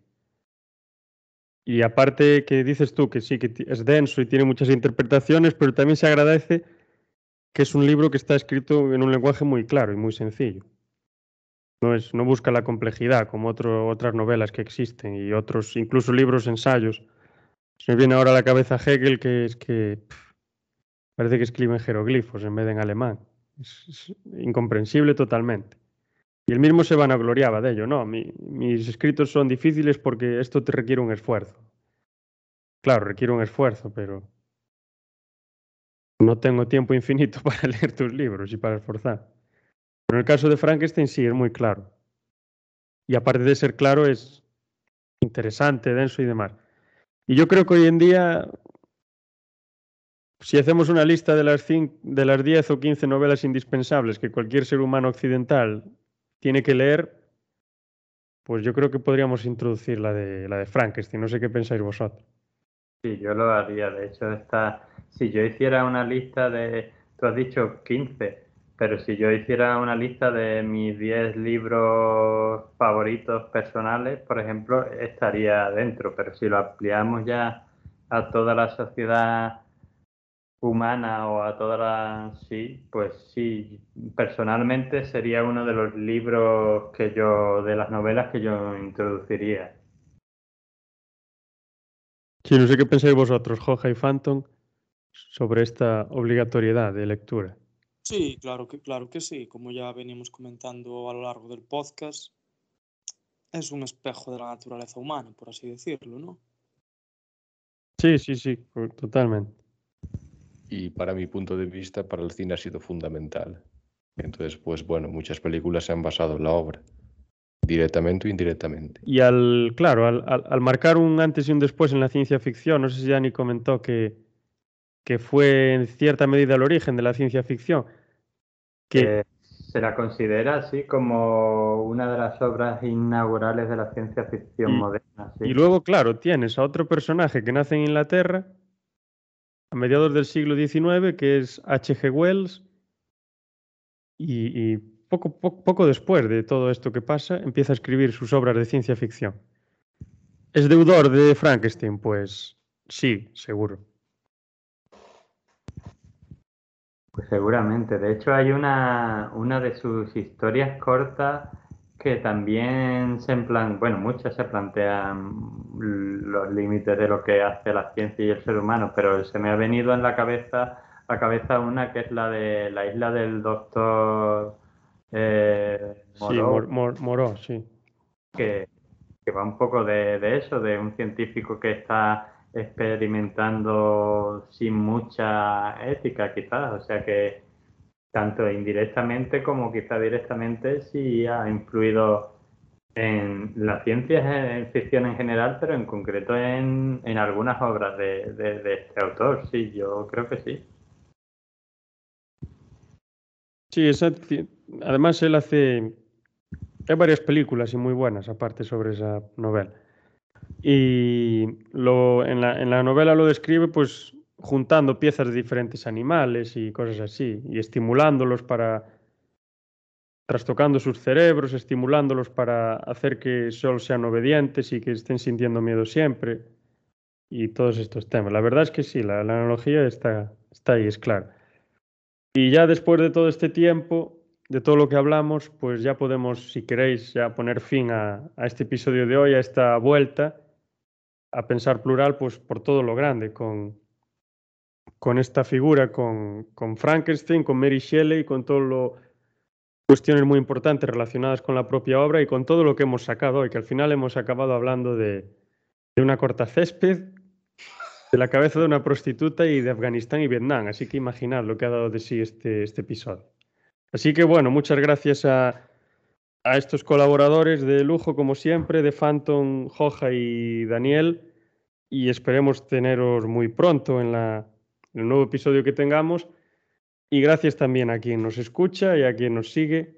Y aparte que dices tú que sí, que es denso y tiene muchas interpretaciones, pero también se agradece que es un libro que está escrito en un lenguaje muy claro y muy sencillo. No, es, no busca la complejidad como otras novelas que existen y otros, incluso libros, ensayos. Se me viene ahora a la cabeza Hegel que es que parece que escribe en jeroglifos en vez de en alemán. es incomprensible totalmente. Y él mismo se vanagloriaba de ello, no, mis escritos son difíciles porque esto te requiere un esfuerzo. Claro, requiere un esfuerzo, pero no tengo tiempo infinito para leer tus libros y para esforzar. Pero en el caso de Frankenstein sí, es muy claro. Y aparte de ser claro, es interesante, denso y demás. Y yo creo que hoy en día, si hacemos una lista de las, de las 10 o 15 novelas indispensables que cualquier ser humano occidental tiene que leer, pues yo creo que podríamos introducir la de, la de Frankenstein. No sé qué pensáis vosotros. Sí, yo lo haría. De hecho, está, si yo hiciera una lista de, tú has dicho 15, pero si yo hiciera una lista de mis 10 libros favoritos personales, por ejemplo, estaría dentro. Pero si lo ampliamos ya a toda la sociedad humana o a toda la... Sí, pues sí, personalmente sería uno de los libros que yo, de las novelas que yo introduciría. Sí, no sé qué pensáis vosotros, Joja y Phantom, sobre esta obligatoriedad de lectura. Sí, claro que, claro que sí. Como ya venimos comentando a lo largo del podcast, es un espejo de la naturaleza humana, por así decirlo, ¿no? Sí, sí, sí, totalmente y para mi punto de vista, para el cine ha sido fundamental. Entonces, pues bueno, muchas películas se han basado en la obra, directamente o indirectamente. Y al, claro, al, marcar un antes y un después en la ciencia ficción, no sé si Dani comentó que, que fue en cierta medida el origen de la ciencia ficción. Que... se la considera así como una de las obras inaugurales de la ciencia ficción moderna. Y luego, claro, tienes a otro personaje que nace en Inglaterra a mediados del siglo XIX, que es H.G. Wells, y, poco, poco, después de todo esto que pasa, empieza a escribir sus obras de ciencia ficción. ¿Es deudor de Frankenstein? Pues sí, seguro. Pues seguramente. De hecho, hay una, una de sus historias cortas que también se plan, bueno, muchas se plantean los límites de lo que hace la ciencia y el ser humano, pero se me ha venido en la cabeza la cabeza una que es la de la isla del doctor eh, Moró, sí, sí. Que, que, va un poco de, de eso, de un científico que está experimentando sin mucha ética quizás, o sea que tanto indirectamente como quizá directamente sí ha influido en la ciencia en ficción en general, pero en concreto en, algunas obras de, este autor, sí, yo creo que sí. Sí, además él hace... Hay varias películas y muy buenas aparte sobre esa novela. Y lo, en, la, en la novela lo describe pues juntando piezas de diferentes animales y cosas así, y estimulándolos para, trastocando sus cerebros, estimulándolos para hacer que solo sean obedientes y que estén sintiendo miedo siempre, y todos estos temas. La verdad es que sí, la, analogía está, está ahí, es clara. Y ya después de todo este tiempo, de todo lo que hablamos, pues ya podemos, si queréis, ya poner fin a, a este episodio de hoy, a esta vuelta a pensar plural pues por todo lo grande, con, con esta figura, con, con Frankenstein, con Mary Shelley, con todo lo cuestiones muy importantes relacionadas con la propia obra y con todo lo que hemos sacado hoy, que al final hemos acabado hablando de, de una corta césped, de la cabeza de una prostituta y de Afganistán y Vietnam. Así que imaginad lo que ha dado de sí este, este episodio. Así que bueno, muchas gracias a, a estos colaboradores de lujo, como siempre, de Phantom, Joja y Daniel. Y esperemos teneros muy pronto en, la, en el nuevo episodio que tengamos. Y gracias también a quien nos escucha y a quien nos sigue.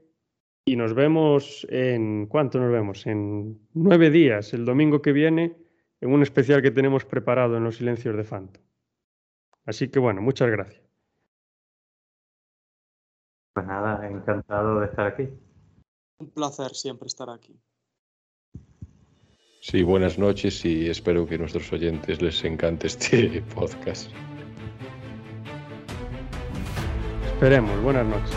Y nos vemos en. ¿Cuánto nos vemos? En nueve días, el domingo que viene, en un especial que tenemos preparado en los silencios de Phantom. Así que bueno, muchas gracias. Pues nada, encantado de estar aquí. Un placer siempre estar aquí. Sí, buenas noches y espero que a nuestros oyentes les encante este podcast. Esperemos, buenas noches.